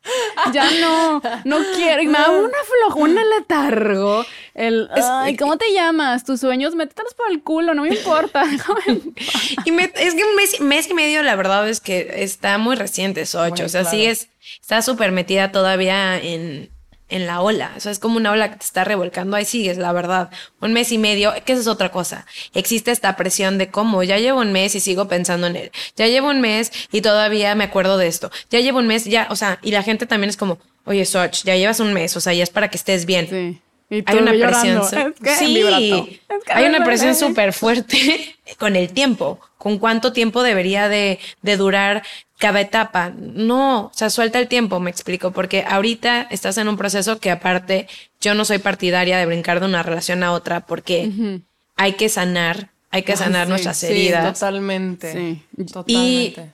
ya no, no quiero. Me da una floja, un letargo. El, ay, ¿cómo te llamas? Tus sueños, métetelos por el culo, no me importa. *laughs* Y me- es que un mes, mes y medio, la verdad es que está muy reciente, Soch. Muy o sea, claro. sigues, está súper metida todavía en, en la ola. O sea, es como una ola que te está revolcando. Ahí sigues, la verdad. Un mes y medio, que esa es otra cosa. Existe esta presión de cómo ya llevo un mes y sigo pensando en él. Ya llevo un mes y todavía me acuerdo de esto. Ya llevo un mes, ya, o sea, y la gente también es como, oye, Soch, ya llevas un mes, o sea, ya es para que estés bien. Sí. Y Hay una presión. Es que sí. Es que hay una presión súper fuerte *laughs* con el tiempo. ¿Con cuánto tiempo debería de, de durar cada etapa? No, o sea, suelta el tiempo, me explico, porque ahorita estás en un proceso que aparte yo no soy partidaria de brincar de una relación a otra porque hay que sanar, hay que sanar sí, nuestras Sí, heridas. totalmente. Sí. Totalmente.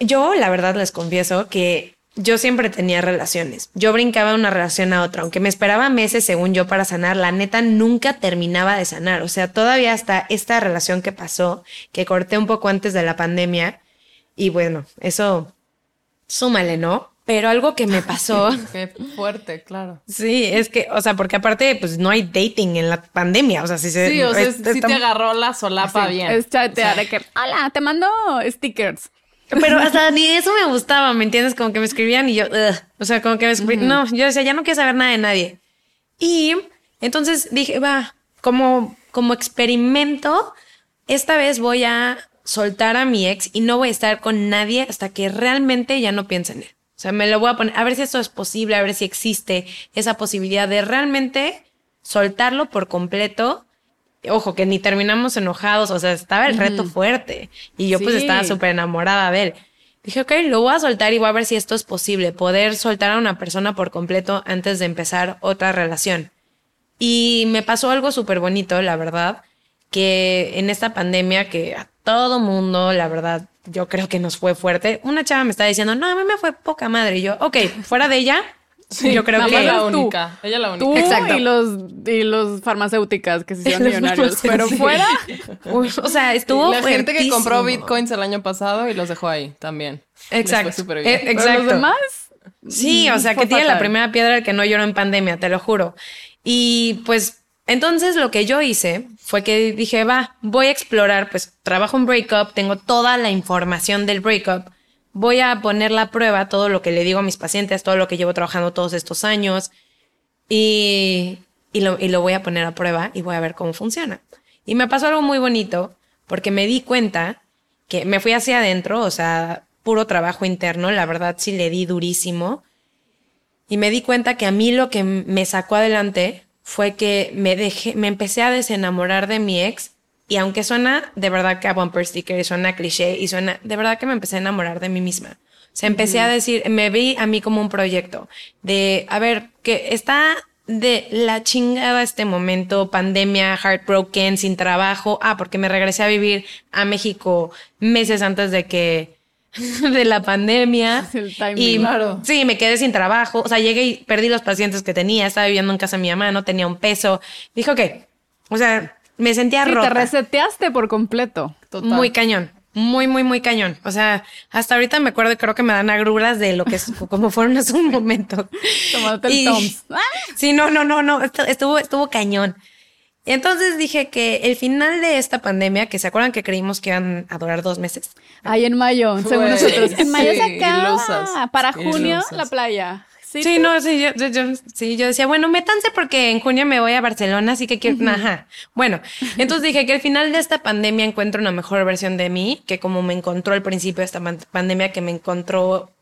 Yo, la verdad, les confieso que yo siempre tenía relaciones. Yo brincaba de una relación a otra, aunque me esperaba meses, según yo, para sanar. La neta nunca terminaba de sanar. O sea, todavía hasta esta relación que pasó, que corté un poco antes de la pandemia. Y bueno, eso súmale, ¿no? Pero algo que me pasó. *laughs* Qué fuerte, claro. Sí, es que, o sea, porque aparte, pues no hay dating en la pandemia. O sea, si se. Sí, o sea, es- está- te agarró la solapa Sí, bien. Es chatear de que, hola, te mando stickers. Pero hasta *laughs* ni eso me gustaba, ¿me entiendes? Como que me escribían y yo, ugh. o sea, como que me escribían. No, yo decía, ya no quiero saber nada de nadie. Y entonces dije, va, como, como experimento, esta vez voy a soltar a mi ex y no voy a estar con nadie hasta que realmente ya no piense en él. O sea, me lo voy a poner, a ver si esto es posible, a ver si existe esa posibilidad de realmente soltarlo por completo. Ojo, que ni terminamos enojados, o sea, estaba el reto fuerte. Y yo pues estaba súper enamorada de él. Dije, ok, lo voy a soltar y voy a ver si esto es posible, poder soltar a una persona por completo antes de empezar otra relación. Y me pasó algo súper bonito, la verdad, que en esta pandemia que a todo mundo, la verdad, yo creo que nos fue fuerte. Una chava me está diciendo, no, a mí me fue poca madre. Y yo, ok, fuera de ella, *laughs* yo creo que... Ella la tú. única. Ella la única. Tú Exacto. y los, y los farmacéuticas que se hicieron *laughs* Los millonarios. Pero fuera, *laughs* Uy, o sea, estuvo la gente que compró bitcoins el año pasado y los dejó ahí también. Exacto. fue súper bien. Eh, pero exacto. los demás. Sí, o sea, Fue que tiene la primera piedra el que no lloró en pandemia, te lo juro. Y pues, entonces lo que yo hice fue que dije, va, voy a explorar, pues trabajo en breakup, tengo toda la información del breakup, voy a poner la prueba todo lo que le digo a mis pacientes, todo lo que llevo trabajando todos estos años y, y, lo, y lo voy a poner a prueba y voy a ver cómo funciona. Y me pasó algo muy bonito porque me di cuenta que me fui hacia adentro, o sea, puro trabajo interno, la verdad sí le di durísimo. Y me di cuenta que a mí lo que me sacó adelante fue que me dejé, me empecé a desenamorar de mi ex. Y aunque suena de verdad que a bumper sticker y suena cliché y suena, de verdad que me empecé a enamorar de mí misma. O sea, empecé a decir, me vi a mí como un proyecto de, a ver, que está de la chingada este momento, pandemia, heartbroken, sin trabajo. Ah, porque me regresé a vivir a México meses antes de que, *laughs* de la pandemia. *laughs* El timing. y Claro. sí, me quedé sin trabajo. O sea, llegué y perdí los pacientes que tenía. Estaba viviendo en casa de mi mamá, no tenía un peso. Dije, ok. O sea, me sentía Sí, te rota. reseteaste por completo. Total. Muy cañón. Muy, muy, muy cañón. O sea, hasta ahorita me acuerdo y creo que me dan agruras de lo que es, *laughs* como fueron hace un momento. Tomándote el Y- Toms. Sí, no, no, no, no. estu- Estuvo, estuvo cañón. Y entonces dije que el final de esta pandemia, que se acuerdan que creímos que iban a durar dos meses. Ahí en mayo, según nosotros. En mayo sí, se acaba. Para junio, ilusas. la playa. Sí, no, sí yo, yo- yo- sí, yo decía, bueno, métanse porque en junio me voy a Barcelona, así que quiero, ajá. Bueno, entonces dije que al final de esta pandemia encuentro una mejor versión de mí, que como me encontró al principio de esta pan- pandemia, que me encontró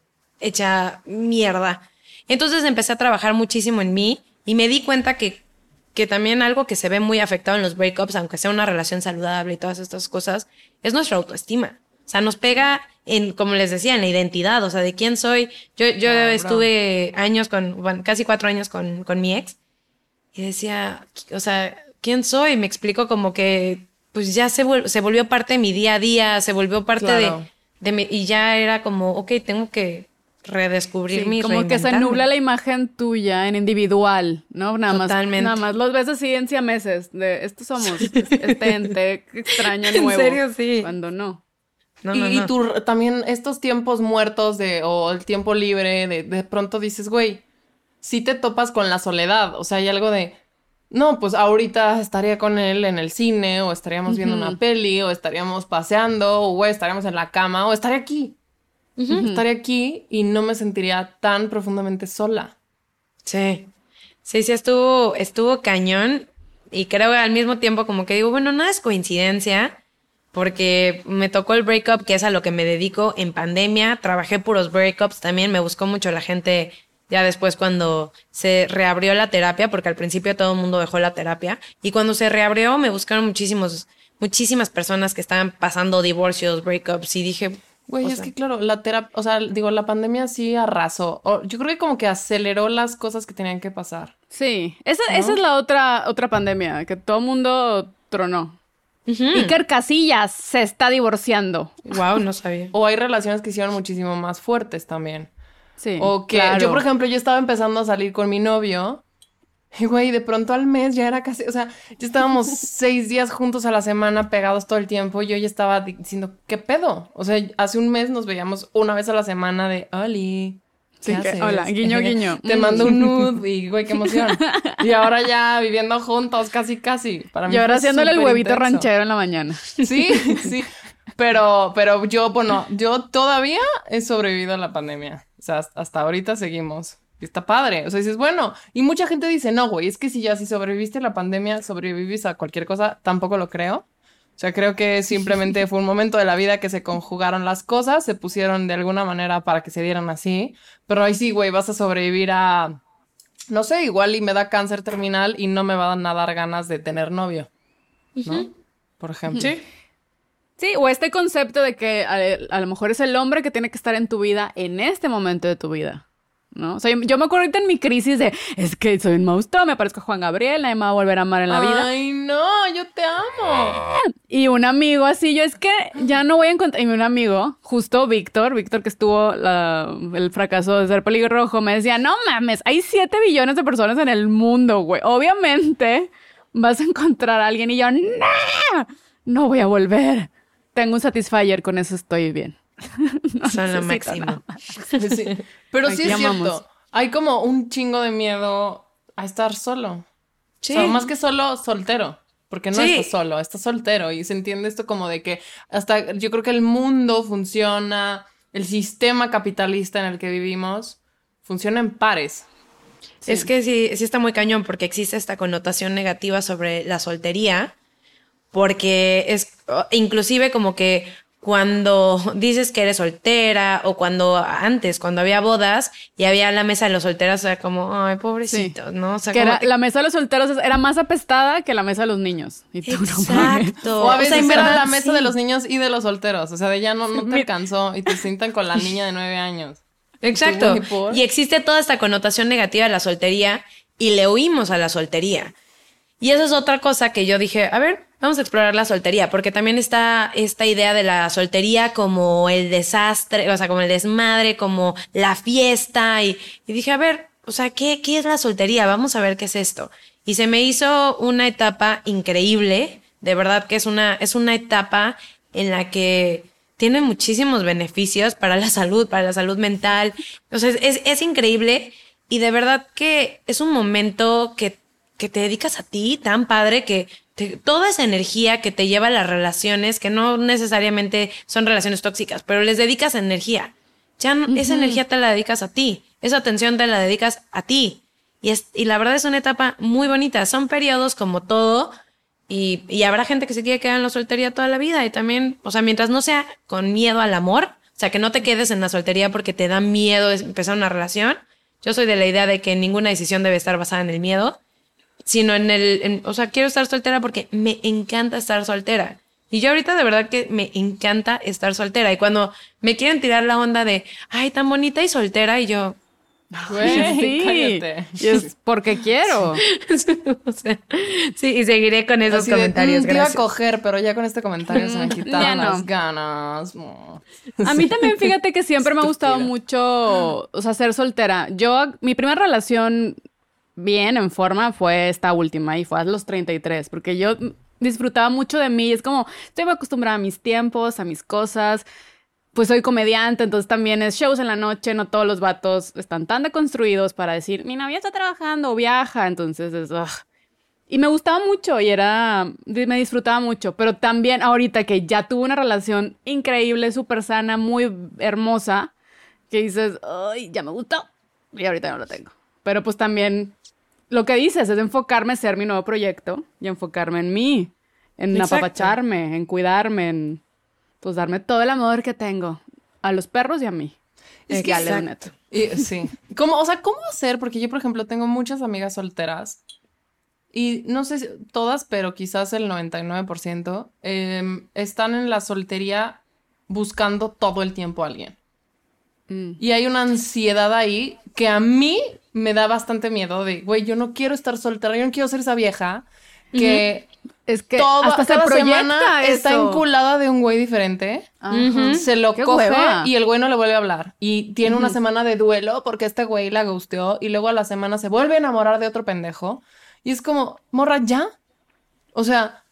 hecha mierda. Entonces empecé a trabajar muchísimo en mí y me di cuenta que, que también algo que se ve muy afectado en los breakups, aunque sea una relación saludable y todas estas cosas, es nuestra autoestima. O sea, nos pega en, como les decía, en la identidad, o sea, de quién soy. Yo, yo estuve años con, bueno, casi cuatro años con, con mi ex y decía, o sea, ¿quién soy? Me explico como que, pues ya se, vol- se volvió parte de mi día a día, se volvió parte Claro. de, de mi, y ya era como, ok, tengo que redescubrir Sí, mi como que se nubla la imagen tuya en individual, ¿no? Nada Totalmente. más, nada más los ves así en siameses, de estos somos, *laughs* es- este ente extraño *laughs* En nuevo. serio, sí. Cuando no. No, y, no, y no. tú también estos tiempos muertos de, o el tiempo libre, de, de pronto dices, güey, si te topas con la soledad. O sea, hay algo de, no, pues ahorita estaría con él en el cine, o estaríamos viendo una peli, o estaríamos paseando, o güey, estaríamos en la cama, o estaría aquí. Estaría aquí y no me sentiría tan profundamente sola. Sí. Sí, sí, estuvo, estuvo cañón. Y creo que al mismo tiempo como que digo, bueno, nada es coincidencia. Porque me tocó el breakup, que es a lo que me dedico en pandemia. Trabajé puros breakups también. Me buscó mucho la gente ya después cuando se reabrió la terapia, porque al principio todo el mundo dejó la terapia. Y cuando se reabrió me buscaron muchísimos, muchísimas personas que estaban pasando divorcios, breakups. Y dije, Güey, o es sea, que claro, la terapia, o sea, digo, la pandemia sí arrasó. O yo creo que como que aceleró las cosas que tenían que pasar. Sí, esa, esa es la otra, otra pandemia, que todo mundo tronó. Iker Casillas se está divorciando. wow, no sabía. *laughs* O hay relaciones que hicieron muchísimo más fuertes también. Sí. O que claro. yo, por ejemplo, yo estaba empezando a salir con mi novio. Y *laughs* güey, de pronto al mes ya era casi, o sea, ya estábamos *laughs* seis días juntos a la semana pegados todo el tiempo. Y yo ya estaba di- diciendo, ¿qué pedo? O sea, hace un mes nos veíamos una vez a la semana de, Oli. Sí, ¿qué que- haces?" hola, guiño, *laughs* guiño. Te mando un nude y güey, qué emoción. Y ahora ya viviendo juntos, casi, casi. Para mí Y ahora haciéndole el huevito intenso. ranchero en la mañana. Sí, sí. Pero, pero yo, bueno, yo todavía he sobrevivido a la pandemia. O sea, hasta ahorita seguimos. Y está padre. O sea, dices, bueno, y mucha gente dice, no, güey, es que si ya si sobreviviste a la pandemia, sobrevivís a cualquier cosa, tampoco lo creo. O sea, creo que *laughs* simplemente fue un momento de la vida que se conjugaron las cosas, se pusieron de alguna manera para que se dieran así. Pero ahí sí, güey, vas a sobrevivir a, no sé, igual y me da cáncer terminal y no me van a dar ganas de tener novio. ¿No? Por ejemplo. Sí. Sí, o este concepto de que a, a lo mejor es el hombre que tiene que estar en tu vida en este momento de tu vida. ¿No? O sea, yo, yo me acuerdo ahorita en mi crisis de es que soy un monstruo, me parezco a Juan Gabriel, nadie me va a volver a amar en la vida. Ay, no, yo te amo. Y un amigo así, yo es que ya no voy a encontrar. Y un amigo, justo Víctor, Víctor que estuvo la- el fracaso de ser pelirrojo, me decía: No mames, hay 7 billones de personas en el mundo, güey. Obviamente vas a encontrar a alguien. Y yo, ¡No! No voy a volver. Tengo un satisfier, con eso estoy bien. *laughs* No Son lo máximo. nada. Sí. Pero sí es amamos. cierto. Hay como un chingo de miedo a estar solo. Sí. O sea, más que solo, soltero. Porque no Sí. estás solo, estás soltero. Y se entiende esto como de que hasta yo creo que el mundo funciona, el sistema capitalista en el que vivimos funciona en pares. Es que sí, sí está muy cañón porque existe esta connotación negativa sobre la soltería, porque es inclusive como que cuando dices que eres soltera o cuando antes, cuando había bodas y había la mesa de los solteros, era como, ay, pobrecitos, ¿no? O sea, Que era- que- la mesa de los solteros era más apestada que la mesa de los niños. Y tú, no. Exacto. O a O veces sea, en era verdad, la mesa de los niños y de los solteros. O sea, de ya no, no te alcanzó y te sientan con la niña de nueve años. Exacto. ¿por? Y existe toda esta connotación negativa de la soltería y le huimos a la soltería. Y eso es otra cosa que yo dije, a ver, vamos a explorar la soltería, porque también está esta idea de la soltería como el desastre, o sea, como el desmadre, como la fiesta. Y, dije, a ver, o sea, ¿qué, ¿qué es la soltería? Vamos a ver qué es esto. Y se me hizo una etapa increíble, de verdad que es una, es una etapa en la que tiene muchísimos beneficios para la salud, para la salud mental. O sea, es, es increíble y de verdad que es un momento que, que te dedicas a ti tan padre que te- toda esa energía que te lleva a las relaciones, que no necesariamente son relaciones tóxicas, pero les dedicas energía. Ya no- esa energía te la dedicas a ti. esa atención te la dedicas a ti. Y, es, y la verdad es una etapa muy bonita. Son periodos como todo. Y, y habrá gente que se quiere quedar en la soltería toda la vida. Y también, o sea, mientras no sea con miedo al amor, o sea, que no te quedes en la soltería porque te da miedo empezar una relación. Yo soy de la idea de que ninguna decisión debe estar basada en el miedo, sino en el, en- o sea, quiero estar soltera porque me encanta estar soltera. Y yo ahorita de verdad que me encanta estar soltera. Y cuando me quieren tirar la onda de, ay, tan bonita y soltera, y yo, *laughs* Güey, *laughs* sí. cállate. Y es *laughs* porque quiero. o sea, sí, y seguiré con esos Así de, comentarios. "Mm, te iba a coger, pero ya con este comentario se me ya quitaron no. las ganas. Oh. A mí también, fíjate que siempre me ha gustado mucho, o sea, ser soltera. Yo, mi primera relación bien, en forma, fue esta última y fue a los 33, porque yo disfrutaba mucho de mí. Es como, estoy acostumbrada a mis tiempos, a mis cosas. Pues soy comediante, entonces también es shows en la noche, no todos los vatos están tan deconstruidos para decir, mi novia está trabajando o viaja, entonces es... Y me gustaba mucho y era, me disfrutaba mucho, pero también ahorita que ya tuve una relación increíble, súper sana, muy hermosa, que dices, ay, ya me gustó y ahorita no lo tengo. Pero pues también lo que dices es enfocarme en ser mi nuevo proyecto y enfocarme en mí, en Exacto. apapacharme, en cuidarme, en pues darme todo el amor que tengo a los perros y a mí. Es Es que exacto. Y, sí. ¿Cómo, o sea, ¿cómo hacer? Porque yo, por ejemplo, tengo muchas amigas solteras y no sé si todas, pero quizás el 99% em, están en la soltería buscando todo el tiempo a alguien. Mm. Y hay una ansiedad ahí que a mí me da bastante miedo de, güey, yo no quiero estar soltera, yo no quiero ser esa vieja que Es que todo, hasta cada semana está enculada de un güey diferente. Se lo coge hueva. y el güey no le vuelve a hablar. Y tiene una semana de duelo porque este güey la gusteó y luego a la semana se vuelve a enamorar de otro pendejo. Y es como, morra, ¿ya? O sea,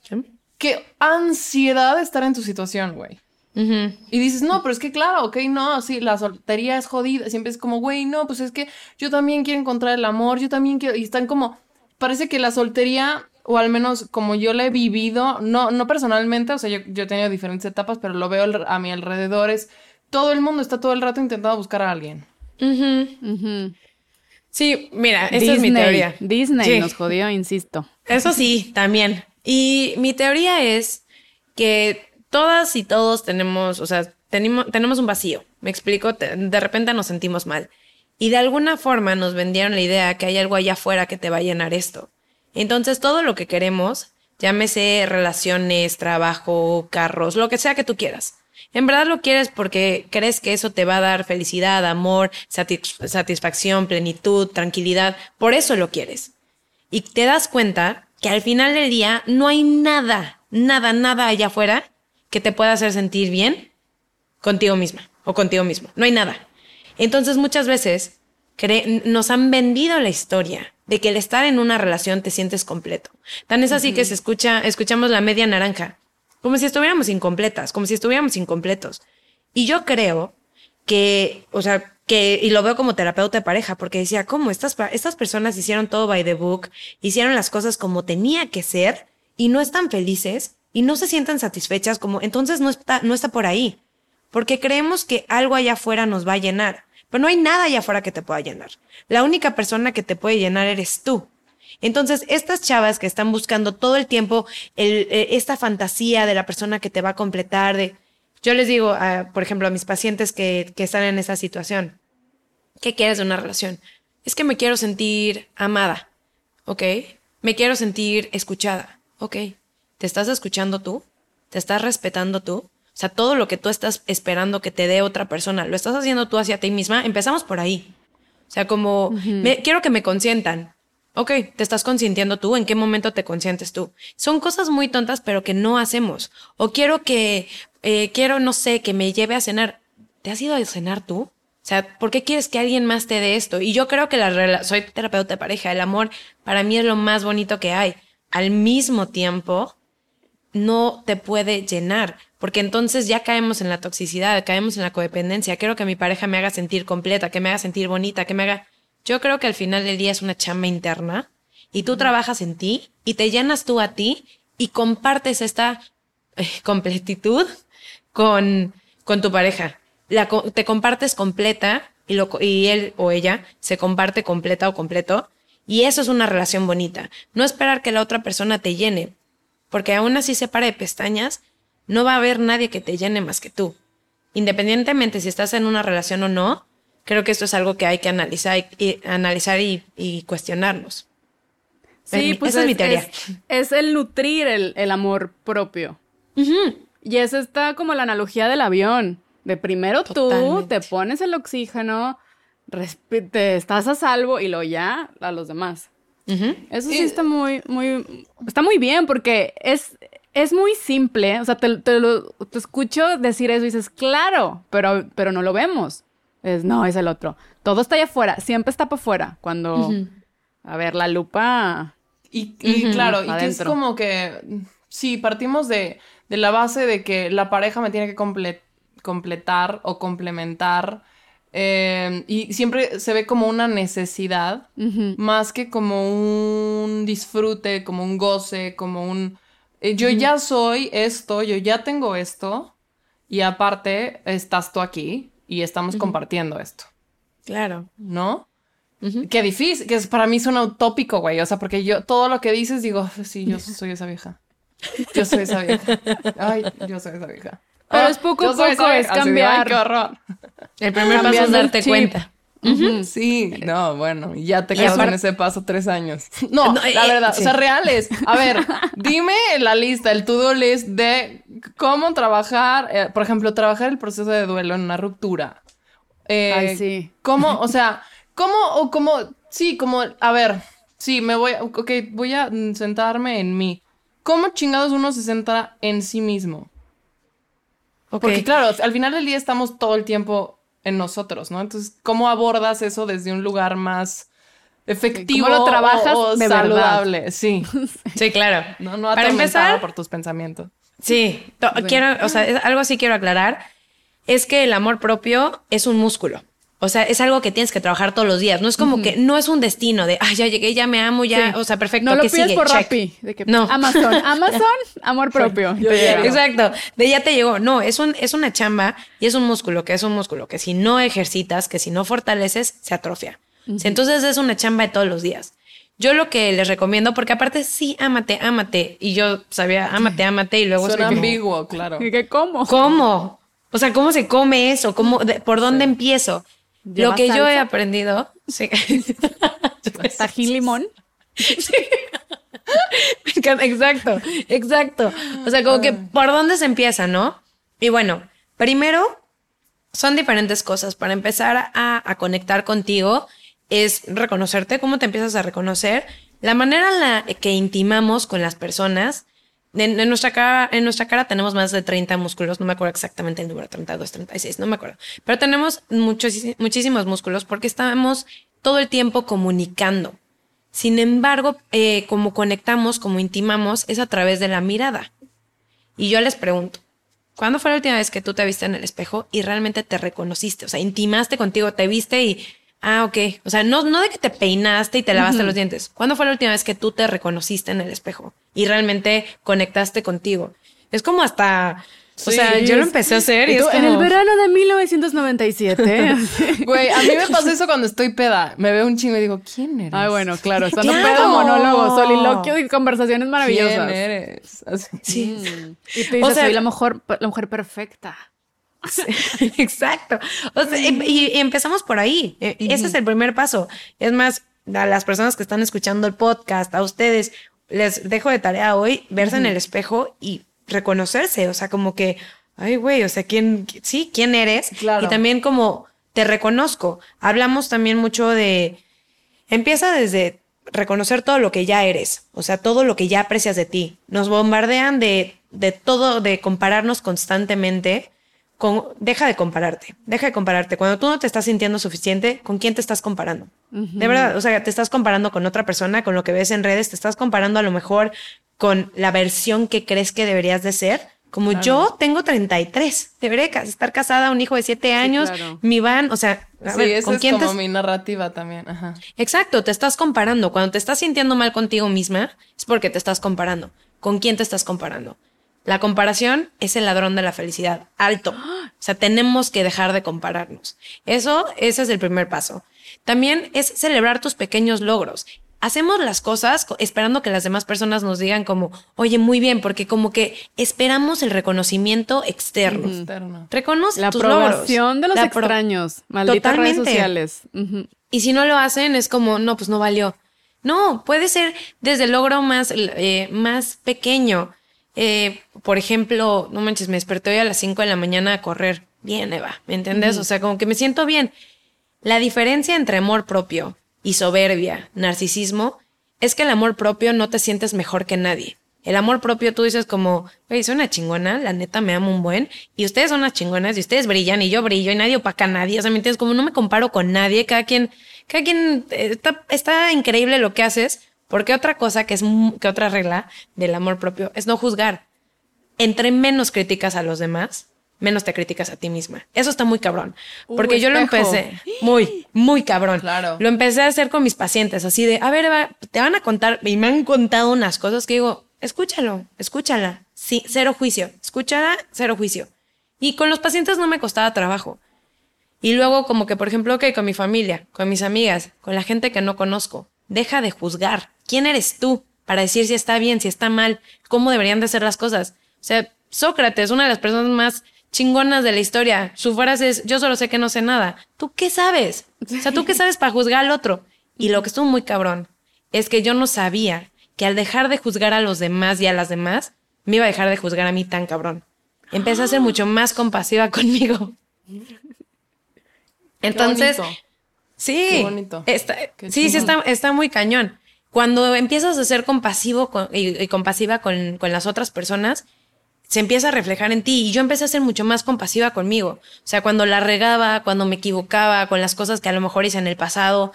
qué ansiedad estar en tu situación, güey. Y dices, no, pero es que claro, ok, no, sí, la soltería es jodida. Siempre es como, güey, no, pues es que yo también quiero encontrar el amor, yo también quiero. Y están como, parece que la soltería, o al menos como yo la he vivido, no, no personalmente, o sea, yo, yo he tenido diferentes etapas, pero lo veo a mi alrededor, es todo el mundo está todo el rato intentando buscar a alguien. Sí, mira, Disney, es mi teoría. Disney Sí. nos jodió, insisto. Eso sí, también. Y mi teoría es que todas y todos tenemos, o sea, tenemos, un vacío. Me explico, de repente nos sentimos mal. Y de alguna forma nos vendieron la idea que hay algo allá afuera que te va a llenar esto. Entonces todo lo que queremos, llámese relaciones, trabajo, carros, lo que sea que tú quieras. En verdad lo quieres porque crees que eso te va a dar felicidad, amor, satis- satisfacción, plenitud, tranquilidad. Por eso lo quieres. Y te das cuenta que al final del día no hay nada, nada, nada allá afuera que te pueda hacer sentir bien contigo misma o contigo mismo. No hay nada. Entonces muchas veces nos han vendido la historia de que el estar en una relación te sientes completo. Tan es así que se escucha, escuchamos la media naranja, como si estuviéramos incompletas, como si estuviéramos incompletos. Y yo creo que, o sea, que, y lo veo como terapeuta de pareja, porque decía, ¿cómo? Estas, estas personas hicieron todo by the book, hicieron las cosas como tenía que ser, y no están felices, y no se sientan satisfechas, como, entonces no está, no está por ahí. Porque creemos que algo allá afuera nos va a llenar, pero no hay nada allá afuera que te pueda llenar. La única persona que te puede llenar eres tú. Entonces, estas chavas que están buscando todo el tiempo eh, esta fantasía de la persona que te va a completar, de, yo les digo, a, por ejemplo, a mis pacientes que, que están en esa situación, ¿qué quieres de una relación? Es que me quiero sentir amada, ¿ok? Me quiero sentir escuchada, ¿ok? ¿Te estás escuchando tú? ¿Te estás respetando tú? O sea, todo lo que tú estás esperando que te dé otra persona, ¿lo estás haciendo tú hacia ti misma? Empezamos por ahí. O sea, como, me- quiero que me consientan. Ok, ¿te estás consintiendo tú? ¿En qué momento te consientes tú? Son cosas muy tontas, pero que no hacemos. O quiero que, eh, quiero, no sé, que me lleve a cenar. ¿Te has ido a cenar tú? O sea, ¿por qué quieres que alguien más te dé esto? Y yo creo que la soy terapeuta de pareja. El amor para mí es lo más bonito que hay. Al mismo tiempo, no te puede llenar, porque entonces ya caemos en la toxicidad, caemos en la codependencia. Quiero que mi pareja me haga sentir completa, que me haga sentir bonita, que me haga... Yo creo que al final del día es una chamba interna y tú trabajas en ti y te llenas tú a ti y compartes esta eh, completitud con, con tu pareja. La, te compartes completa y, lo, y él o ella se comparte completa o completo. Y eso es una relación bonita. No esperar que la otra persona te llene, porque aún así se para de pestañas, no va a haber nadie que te llene más que tú. Independientemente si estás en una relación o no, creo que esto es algo que hay que analizar y, y- analizar y, y cuestionarnos. Sí, Es- pues esa es mi teoría. Es, es el nutrir el, el amor propio. Y es esta como la analogía del avión. De primero tú te pones el oxígeno, te estás a salvo y luego ya a los demás. Ujú. Eso sí está muy, muy, está muy bien porque es, es muy simple. O sea, te, te lo, te escucho decir eso y dices, claro, pero, pero no lo vemos. Es, no, es el otro. Todo está allá afuera, siempre está para afuera. Cuando, a ver, la lupa... Y, y claro, y que es como que, sí, partimos de, de la base de que la pareja me tiene que comple- completar o complementar. Eh, y siempre se ve como una necesidad, más que como un disfrute, como un goce, como un... eh, yo ya soy esto, yo ya tengo esto, y aparte estás tú aquí y estamos compartiendo esto. Claro. ¿no? Qué difícil, que es, para mí suena utópico, güey. O sea, porque yo todo lo que dices digo, sí, yo soy esa vieja. Yo soy esa vieja. Ay, yo soy esa vieja. Pero Ah, es poco a soy poco, es. Así cambiar. Ay, qué horror. El primer paso es darte chip. cuenta. Sí, no, bueno, ya te quedas en ese paso tres años. *laughs* No, No, la eh, verdad, sí. o sea, reales. A ver, *laughs* dime la lista, el to-do list de cómo trabajar, eh, por ejemplo, trabajar el proceso de duelo en una ruptura. Eh, Ay, sí. ¿Cómo, o sea, *laughs* cómo, o cómo, sí, como, a ver, sí, me voy, ok, voy a sentarme en mí. ¿Cómo chingados uno se centra en sí mismo? Porque claro, al final del día estamos todo el tiempo en nosotros, ¿no? Entonces, ¿cómo abordas eso desde un lugar más efectivo ¿Cómo lo trabajas o, o de verdad? saludable? Sí. *laughs* Sí, claro. No, no Para empezar, por tus pensamientos. Sí, quiero, o sea, algo así quiero aclarar, es que el amor propio es un músculo. O sea, es algo que tienes que trabajar todos los días. No es como que, no es un destino de, ay, ya llegué, ya me amo, ya, Sí. o sea, perfecto, No lo ¿qué pides sigue? por Check. Rappi. De que, No. Amazon. *laughs* Amazon, amor propio. Exacto, de ya te llegó. No, es, un, es una chamba y es un músculo, que es un músculo que si no ejercitas, que si no fortaleces, se atrofia. Sí, Entonces es una chamba de todos los días. Yo lo que les recomiendo, porque aparte sí, ámate, ámate. Y yo sabía, ámate, ámate, y luego... Suena es como, ambiguo, claro. ¿Y que cómo? ¿Cómo? O sea, ¿cómo se come eso? ¿Cómo, de- ¿Por dónde empiezo? Lo ¿Lleva que yo he aprendido... Sí. *laughs* Tajín limón. Encanta, Exacto, exacto. O sea, como que por dónde se empieza, ¿no? Y bueno, primero son diferentes cosas. Para empezar a, a conectar contigo es reconocerte, cómo te empiezas a reconocer, la manera en la que intimamos con las personas. En, nuestra cara, en nuestra cara tenemos más de 30 músculos, no me acuerdo exactamente el número, 32, 36, no me acuerdo. Pero tenemos muchos, muchísimos músculos porque estamos todo el tiempo comunicando. Sin embargo, eh, como conectamos, como intimamos, es a través de la mirada. Y yo les pregunto, ¿cuándo fue la última vez que tú te viste en el espejo y realmente te reconociste? O sea, intimaste contigo, te viste y, ah, ok. O sea, no, no de que te peinaste y te lavaste los dientes. ¿Cuándo fue la última vez que tú te reconociste en el espejo y realmente conectaste contigo? Es como hasta, o Sí, sea, yo lo empecé a hacer y, Y tú, es En el verano de 1997. *laughs* Güey, a mí me pasa eso cuando estoy peda. Me veo un chingo y digo, ¿quién eres? Ay, bueno, claro. Son ¡Claro! pedo, monólogos, soliloquio y conversaciones maravillosas. ¿Quién eres? Así. Sí. Y tú dices, O sea- soy la mujer, la mujer perfecta. *laughs* Exacto. O sea, y, y empezamos por ahí. E- Ese es el primer paso. Es más, a las personas que están escuchando el podcast, a ustedes, les dejo de tarea hoy verse en el espejo y reconocerse. O sea, como que, ay, güey, o sea, ¿quién, sí, quién eres? Claro. Y también como te reconozco. Hablamos también mucho de, empieza desde reconocer todo lo que ya eres, o sea, todo lo que ya aprecias de ti. Nos bombardean de, de todo, de compararnos constantemente. Con, deja de compararte, deja de compararte. Cuando tú no te estás sintiendo suficiente, ¿con quién te estás comparando? De verdad, o sea, te estás comparando con otra persona, con lo que ves en redes, te estás comparando a lo mejor con la versión que crees que deberías de ser. Como yo tengo 33, debería estar casada, un hijo de 7 años, claro. mi van, o sea, a Sí, ver, esa ¿con es quién como te mi narrativa también. Ajá. Exacto, te estás comparando. Cuando te estás sintiendo mal contigo misma, es porque te estás comparando. ¿Con quién te estás comparando? La comparación es el ladrón de la felicidad, alto. *gasps* O sea, tenemos que dejar de compararnos. Eso, ese es el primer paso. También es celebrar tus pequeños logros. Hacemos las cosas co- esperando que las demás personas nos digan como, oye, muy bien, porque como que esperamos el reconocimiento externo. Externo. Reconoce La tus logros. de los La extraños. Malditas redes Totalmente. sociales. Y si no lo hacen, es como, no, pues no valió. No, puede ser desde el logro más, eh, más pequeño. Eh, por ejemplo, no manches, me desperté hoy a las 5 de la mañana a correr. Bien, Eva, ¿me entiendes? O sea, como que me siento bien. La diferencia entre amor propio y soberbia, narcisismo, es que el amor propio no te sientes mejor que nadie. El amor propio tú dices como, oye, soy una chingona, la neta me amo un buen, y ustedes son unas chingonas, y ustedes brillan, y yo brillo, y nadie opaca a nadie, o sea, ¿me entiendes? Como no me comparo con nadie, cada quien, cada quien, eh, está, está increíble lo que haces, porque otra cosa que es, que otra regla del amor propio es no juzgar. Entre menos criticas a los demás, menos te criticas a ti misma. Eso está muy cabrón. Porque Uh, yo lo empecé muy, muy cabrón. Claro. Lo empecé a hacer con mis pacientes, así de, a ver, Eva, te van a contar, y me han contado unas cosas que digo, escúchalo, escúchala. Sí, cero juicio. Escúchala, cero juicio. Y con los pacientes no me costaba trabajo. Y luego, como que, por ejemplo, ok, con mi familia, con mis amigas, con la gente que no conozco, deja de juzgar. ¿Quién eres tú para decir si está bien, si está mal, cómo deberían de ser las cosas? O sea, Sócrates, una de las personas más chingonas de la historia, su frase es, yo solo sé que no sé nada. ¿Tú qué sabes? O sea, ¿tú qué sabes para juzgar al otro? Y lo que estuvo muy cabrón es que yo no sabía que al dejar de juzgar a los demás y a las demás, me iba a dejar de juzgar a mí tan cabrón. Empecé a ser mucho más compasiva *laughs* conmigo. Entonces, bonito. sí, Qué bonito. está- Qué sí, sí está muy cañón. Cuando empiezas a ser compasivo con- y, y compasiva con, con las otras personas, se empieza a reflejar en ti. Y yo empecé a ser mucho más compasiva conmigo. O sea, cuando la regaba, cuando me equivocaba, con las cosas que a lo mejor hice en el pasado,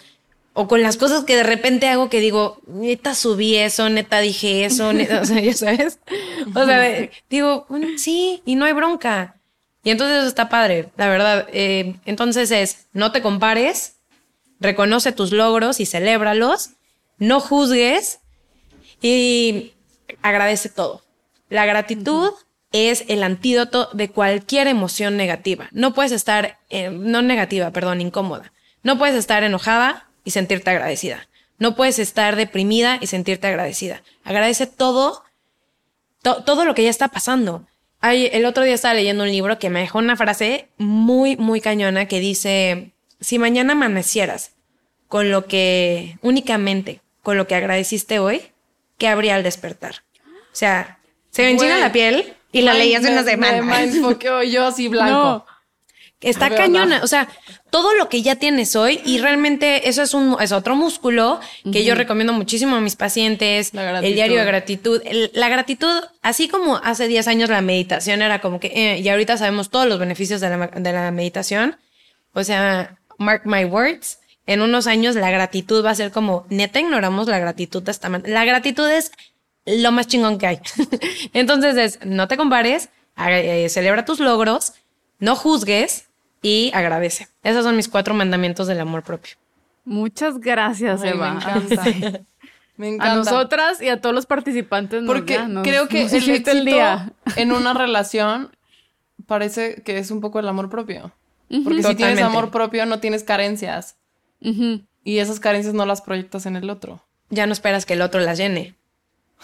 o con las cosas que de repente hago que digo, neta subí eso, neta dije eso, *laughs* neta, o sea, ya sabes. O sea, digo, "Mm, sí, y no hay bronca. Y entonces eso está padre, la verdad. Eh, entonces es, no te compares, reconoce tus logros y celébralos, no juzgues y agradece todo. La gratitud es el antídoto de cualquier emoción negativa. No puedes estar, eh, no negativa, perdón, incómoda. No puedes estar enojada y sentirte agradecida. No puedes estar deprimida y sentirte agradecida. Agradece todo, to- todo lo que ya está pasando. Hay, el otro día estaba leyendo un libro que me dejó una frase muy, muy cañona que dice, si mañana amanecieras con lo que, únicamente con lo que agradeciste hoy, ¿qué habría al despertar? O sea, se me enchina la piel y la leí hace Me- una me semana. mindfuckeo yo así blanco. No. Está No cañona. nada. O sea, todo lo que ya tienes hoy y realmente eso es un es otro músculo que yo recomiendo muchísimo a mis pacientes. El diario de gratitud. gratitud. El- la gratitud, así como hace 10 años la meditación era como que, eh, y ahorita sabemos todos los beneficios de la, de la meditación. O sea, mark my words. En unos años la gratitud va a ser como, neta, ignoramos la gratitud de esta manera. La gratitud es lo más chingón que hay. *laughs* Entonces es, no te compares, eh, celebra tus logros, no juzgues y agradece. Esos son mis cuatro mandamientos del amor propio. Muchas gracias, Ay, me Eva. encanta. *laughs* Me encanta. A nosotras y a todos los participantes. nos- Porque ya, nos- creo que nos el éxito en una relación parece que es un poco el amor propio. Porque si tienes amor propio no tienes carencias Y esas carencias no las proyectas en el otro. Ya no esperas que el otro las llene.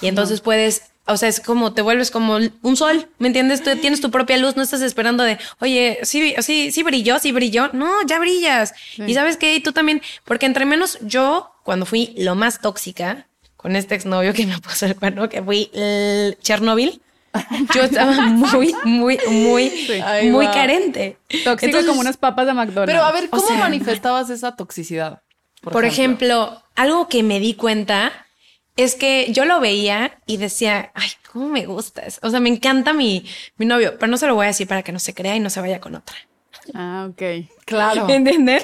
Y entonces puedes, o sea, es como te vuelves como un sol, ¿me entiendes? Tú tienes tu propia luz, no estás esperando de, oye, sí, sí, sí brilló, sí brilló. No, ya brillas. Y sabes qué, y tú también, porque entre menos yo, cuando fui lo más tóxica con este exnovio que me puso el cuerno, que fui el Chernobyl, yo estaba muy, muy, muy, muy va. carente. Tóxica Entonces, como unas papas de McDonald's. Pero a ver, O ¿cómo sea- manifestabas esa toxicidad? Por, ejemplo. algo que me di cuenta es que yo lo veía y decía, ay, cómo me gustas. O sea, me encanta mi, mi novio, pero no se lo voy a decir para que no se crea y no se vaya con otra. Ah, ok. Claro. *laughs* ¿Entiendes?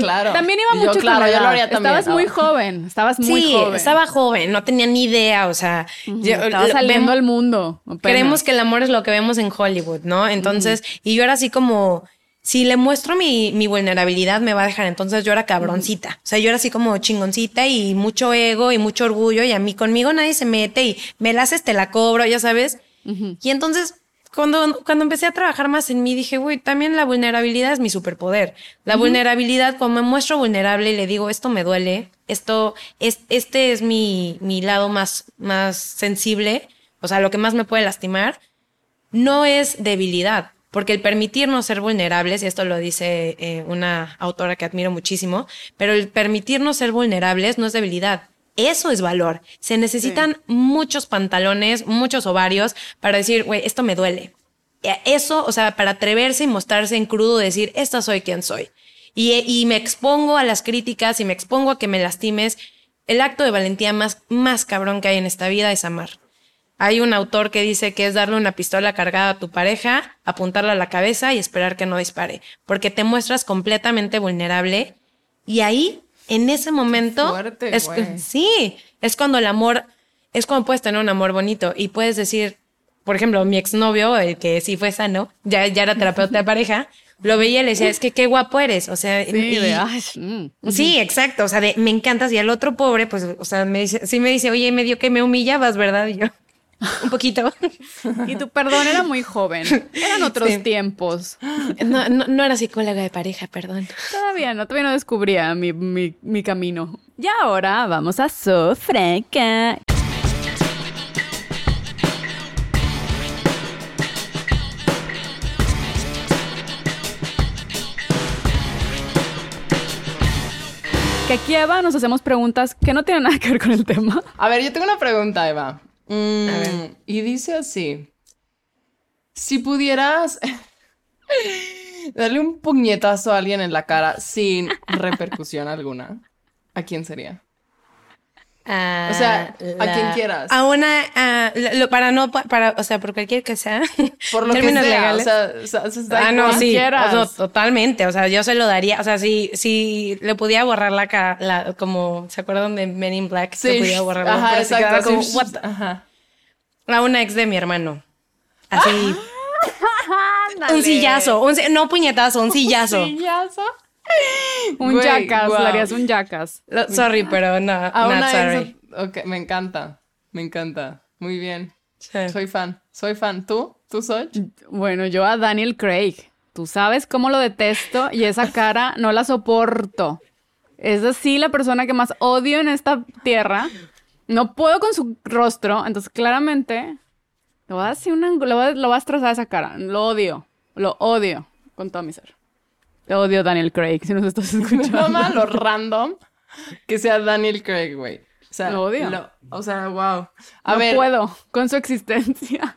Claro. También iba mucho yo, con claro, la yo lo edad. haría también. Estabas muy joven. Estabas muy sí, joven. estaba joven, no tenía ni idea, o sea, yo- Estaba saliendo al mundo. apenas. Creemos que el amor es lo que vemos en Hollywood, ¿no? Entonces, y yo era así como, si le muestro mi, mi vulnerabilidad, me va a dejar. Entonces yo era cabroncita. O sea, yo era así como chingoncita y mucho ego y mucho orgullo y a mí conmigo nadie se mete y me la haces, te la cobro, ya sabes. Y entonces, cuando, cuando empecé a trabajar más en mí, dije, güey, también la vulnerabilidad es mi superpoder. La vulnerabilidad, cuando me muestro vulnerable y le digo, esto me duele, esto, es, este es mi, mi lado más, más sensible, o sea, lo que más me puede lastimar, no es debilidad. Porque el permitirnos ser vulnerables, y esto lo dice eh, una autora que admiro muchísimo, pero el permitirnos ser vulnerables no es debilidad, eso es valor. Se necesitan muchos pantalones, muchos ovarios para decir, güey, esto me duele. Eso, o sea, para atreverse y mostrarse en crudo, decir, esta soy quien soy. Y, y me expongo a las críticas y me expongo a que me lastimes. El acto de valentía más, más cabrón que hay en esta vida es amar. Hay un autor que dice que es darle una pistola cargada a tu pareja, apuntarla a la cabeza y esperar que no dispare, porque te muestras completamente vulnerable y ahí, en ese momento, fuerte, es, sí, es cuando el amor, es cuando puedes tener un amor bonito y puedes decir, por ejemplo, mi exnovio, el que sí fue sano, ya, ya era terapeuta de *laughs* pareja, lo veía y le decía, es que qué guapo eres, o sea, Sí, y- de, ay, mm. Sí, exacto. O sea, de, me encantas. Y al otro pobre, pues, o sea, me dice, sí me dice, oye, medio que me humillabas, ¿verdad? Y yo, *laughs* un poquito. Y tu perdón era muy joven. Eran otros Sí. tiempos. No, no, no era psicóloga de pareja, perdón. Todavía no, todavía no descubría mi, mi, mi camino. Y ahora vamos a Sofreca. Que aquí, Eva, nos hacemos preguntas que no tienen nada que ver con el tema. A ver, yo tengo una pregunta, Eva. Mm, Y dice así. Si pudieras *laughs* darle un puñetazo a alguien en la cara sin repercusión alguna, ¿a quién sería? O sea, a quien quieras. A una, a- lo- para no, pa- para, o sea, por cualquier que sea. *laughs* Por lo que términos sea. legales. O sea, o sea, o sea, da Ah, no, sí, quieras. o sea, totalmente, o sea, yo se lo daría, o sea, si, si le pudiera borrar la cara, la, como, ¿se acuerdan de Men in Black? Sí. Se podía borrar la Ajá, cara, exacto. como, sí. what Ajá. A una ex de mi hermano. Así, *laughs* un sillazo, un, si- no puñetazo, un sillazo. ¿Sillazo? *laughs* Un Güey, jackass, guau. le harías un jackass. Lo- sorry, pero no, A not una sorry. Ok, me encanta. Me encanta. Muy bien. Sí. Soy fan. Soy fan. ¿Tú? ¿Tú, Soch? Bueno, yo a Daniel Craig. Tú sabes cómo lo detesto y esa cara no la soporto. Es así la persona que más odio en esta tierra. No puedo con su rostro, entonces claramente lo voy a decir una, lo voy a, lo voy a destrozar esa cara. Lo odio, lo odio con todo mi ser. Te odio Daniel Craig, si nos estás *laughs* escuchando. Mamá, lo random que sea Daniel Craig, güey. O sea, Lo odio. o sea, wow. A no ver, puedo con su existencia.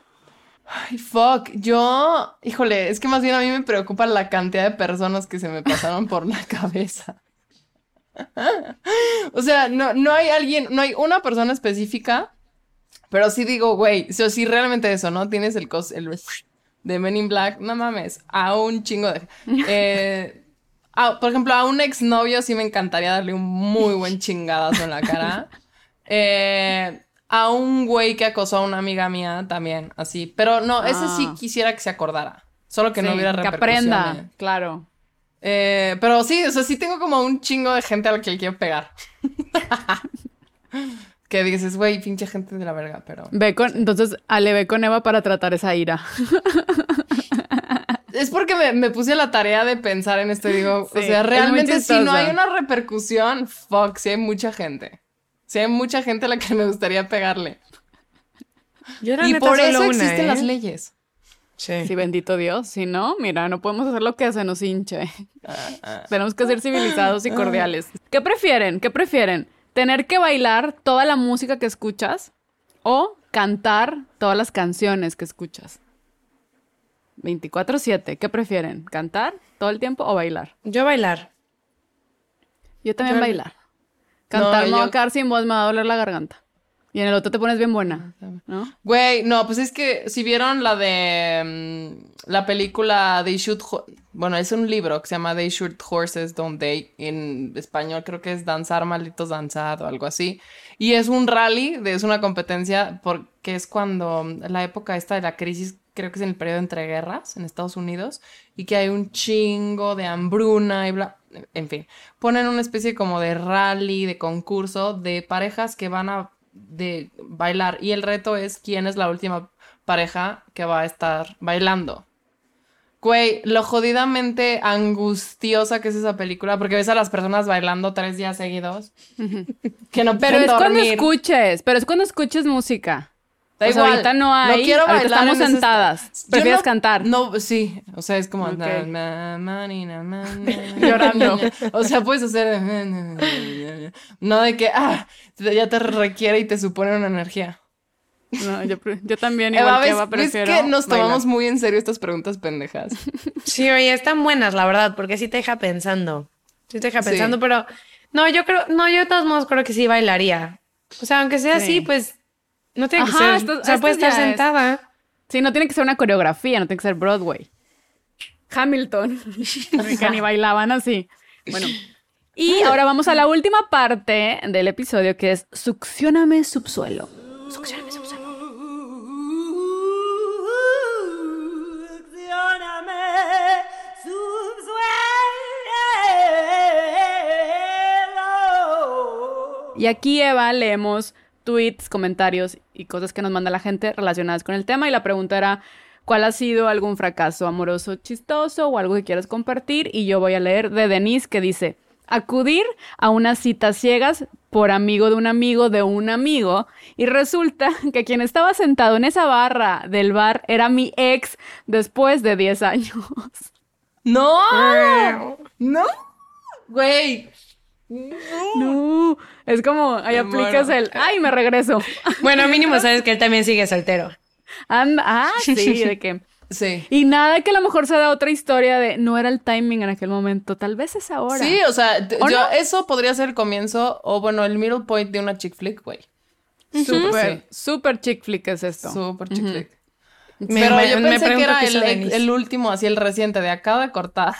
ay, fuck. Yo, híjole, es que más bien a mí me preocupa la cantidad de personas que se me pasaron por la *laughs* cabeza. *laughs* o sea, no, no hay alguien, no hay una persona específica, pero sí digo, güey, o sea, si realmente eso, ¿no? Tienes el cos, el de Men in Black, no mames, a un chingo de... eh, *laughs* a- por ejemplo, a un exnovio sí me encantaría darle un muy buen chingadazo en la cara. *laughs* Eh, a un güey que acosó a una amiga mía también, así. Pero no, ese sí Ah. quisiera que se acordara. Solo que no hubiera que repercusiones. aprenda, claro. Eh, pero sí, o sea, sí tengo como un chingo de gente a la que le quiero pegar. *laughs* que dices, güey, pinche gente de la verga, pero... Ve con, entonces, Ale ve con Eva para tratar esa ira. *laughs* Es porque me, me puse la tarea de pensar en esto y digo, Sí, o sea, realmente si no hay una repercusión, fuck, sí hay mucha gente. Sí hay mucha gente a la que me gustaría pegarle. Yo y neta por solo eso una, existen ¿eh? las leyes. Sí. Sí, bendito Dios. Si no, mira, no podemos hacer lo que se nos hinche. Tenemos que ser civilizados y cordiales. ¿Qué prefieren? ¿Qué prefieren? ¿Tener que bailar toda la música que escuchas o cantar todas las canciones que escuchas? 24/7, ¿qué prefieren? ¿Cantar todo el tiempo o bailar? Yo bailar. Yo también Yo- bailar. Cantar No, va a quedar sin voz, me va a doler la garganta. Y en el otro te pones bien buena, ¿no? Güey, no, pues es que si vieron la de mm, la película They Shoot, Ho- bueno, es un libro que se llama They Shoot Horses Don't They, en español creo que es Danzar Malditos Danzad o algo así, y es un rally, de- es una competencia porque es cuando mm, la época esta de la crisis, creo que es en el periodo entre guerras en Estados Unidos, y que hay un chingo de hambruna y bla, en fin, ponen una especie como de rally, de concurso de parejas que van a de bailar y el reto es quién es la última pareja que va a estar bailando. Güey, lo jodidamente angustiosa que es esa película, porque ves a las personas bailando tres días seguidos. *laughs* que no Pero es cuando escuches, pero es cuando escuches música. Da O sea, igual, ahorita no hay, quiero bailar estamos en sentadas. esta- Prefieres no- cantar. No, sí, o sea, es como na, na, na, Llorando. O sea, puedes hacer no de que ah, ya te requiere y te supone una energía. No, yo, también, Eva, igual que ¿ves, Eva, ves prefiero que nos bailar. tomamos muy en serio estas preguntas pendejas? Sí, oye, están buenas, la verdad, porque sí te deja pensando. Sí te deja Sí. pensando, pero no, yo creo, no, yo de todos modos creo que sí bailaría. O sea, aunque sea Sí. así, pues no tiene que Ajá, ser. esto- o sea, esto puede estar es- sentada. Sí, no tiene que ser una coreografía, no tiene que ser Broadway. Hamilton. *laughs* que ni bailaban así. Bueno. Y ahora vamos a la última parte del episodio que es Succióname subsuelo. Succióname subsuelo. Succioname, subsuelo. Y aquí, Eva, leemos tweets, comentarios y cosas que nos manda la gente relacionadas con el tema. Y la pregunta era, ¿cuál ha sido algún fracaso amoroso chistoso o algo que quieras compartir? Y yo voy a leer de Denise que dice, acudir a unas citas ciegas por amigo de un amigo de un amigo y resulta que quien estaba sentado en esa barra del bar era mi ex después de 10 años. ¡No! ¡No! Güey. No, es como, ahí Me aplicas muero. el, ay, me regreso. *laughs* Bueno, mínimo sabes que él también sigue soltero. Ah, *laughs* sí, de que... Sí. Y nada que a lo mejor se da otra historia de no era el timing en aquel momento, tal vez es ahora. Sí, o sea, t- ¿O yo- no? eso podría ser el comienzo o bueno, el middle point de una chick flick, güey. Súper, Sí. súper chick flick es esto. Súper chick flick. Pero me- yo me pensé que era el, último, así el reciente, de acá de cortar.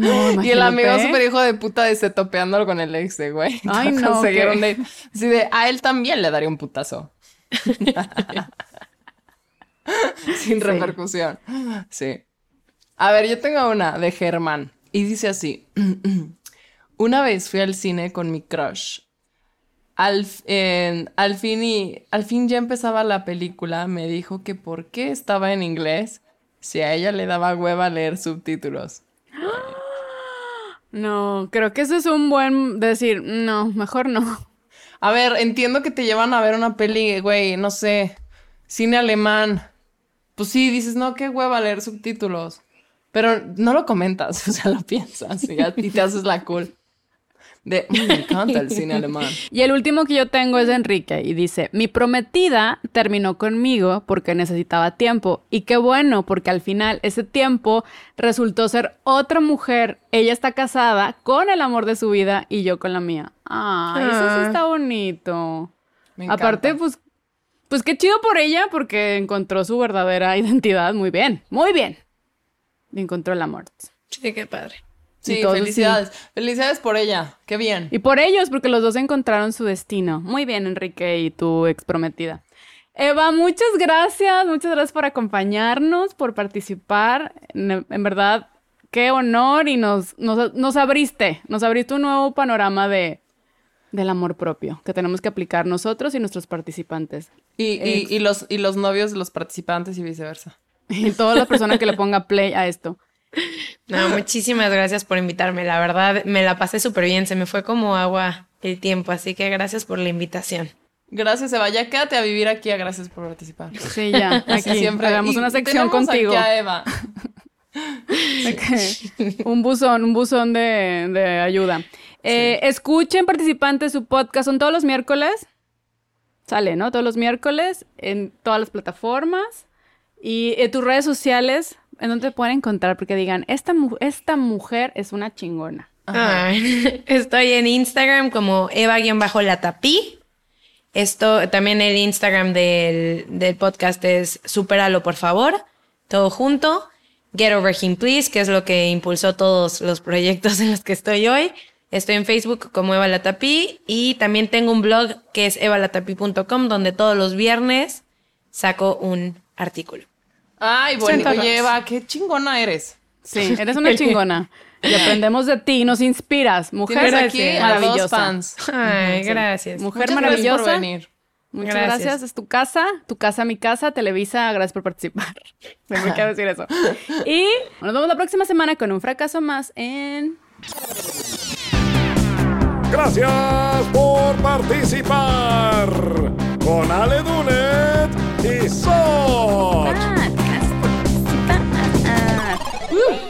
No, *laughs* Y el amigo súper hijo de puta de se topeando con el ex de güey. Ay, no, conseguir qué- un date. Así de, a él también le daría un putazo. *laughs* Sin repercusión. Sí. A ver, yo tengo una de Germán. Y dice así. *clears throat* Una vez fui al cine con mi crush. Al, al fin y al fin ya empezaba la película. Me dijo que por qué estaba en inglés si a ella le daba hueva leer subtítulos. *gasps* *gasps* No, creo que eso es un buen decir, no, mejor no. A ver, entiendo que te llevan a ver una peli, güey, no sé, cine alemán. Pues sí, dices, no, qué hueva leer subtítulos. Pero no lo comentas, *laughs* o sea, lo piensas y, ya- te haces la cool. De, "Mm, me encanta el cine alemán. *laughs* Y el último que yo tengo es de Enrique y dice, mi prometida terminó conmigo porque necesitaba tiempo y qué bueno porque al final ese tiempo resultó ser otra mujer. Ella está casada con el amor de su vida y yo con la mía. Ay, eso sí Ah. está bonito. Me encanta. Aparte, pues, pues qué chido por ella porque encontró su verdadera identidad muy bien, muy bien. Encontró el amor. Sí, qué padre. Sí, felicidades. Felicidades por ella. Qué bien. Y por ellos, porque los dos encontraron su destino. Muy bien, Enrique y tu ex prometida. Eva, muchas gracias, muchas gracias por acompañarnos, por participar. En, en verdad, qué honor y nos, nos, nos abriste, nos abriste un nuevo panorama de, del amor propio que tenemos que aplicar nosotros y nuestros participantes. Y, y- y los, y los novios de los participantes y viceversa. Y toda la persona que le ponga play a esto. No, muchísimas gracias por invitarme. La verdad, me la pasé súper bien. Se me fue como agua el tiempo, así que gracias por la invitación. Gracias, Eva. Ya quédate a vivir aquí. Gracias por participar. Sí, ya, *laughs* aquí hagamos Y una sección contigo. Aquí a Eva. *laughs* *laughs* Un buzón, un buzón de, de ayuda. Eh, Escuchen, participantes, su podcast. Son todos los miércoles. Sale, ¿no? Todos los miércoles en todas las plataformas. Y en tus redes sociales, ¿en dónde te pueden encontrar? Porque digan, esta, mu- esta mujer es una chingona. Ay, *laughs* estoy en Instagram como Eva-Latapí. Esto también el Instagram del, del podcast es Superalo, por favor. Todo junto. Get Over Him Please, que es lo que impulsó todos los proyectos en los que estoy hoy. Estoy en Facebook como Eva Latapí y también tengo un blog que es evalatapí.com donde todos los viernes saco un artículo. Ay, bueno, lleva, qué chingona eres. Sí, *laughs* eres una chingona. Y aprendemos de ti, nos inspiras. Mujer aquí. A dos fans. Ay, gracias. Mujer Muchas maravillosa. Gracias por venir. Muchas gracias. Es tu casa, tu casa, mi casa, Televisa, gracias por participar. *laughs* Me queda decir eso. *laughs* Y nos vemos la próxima semana con un fracaso más en. Gracias por participar con Ale Dunet y Soch. Woo!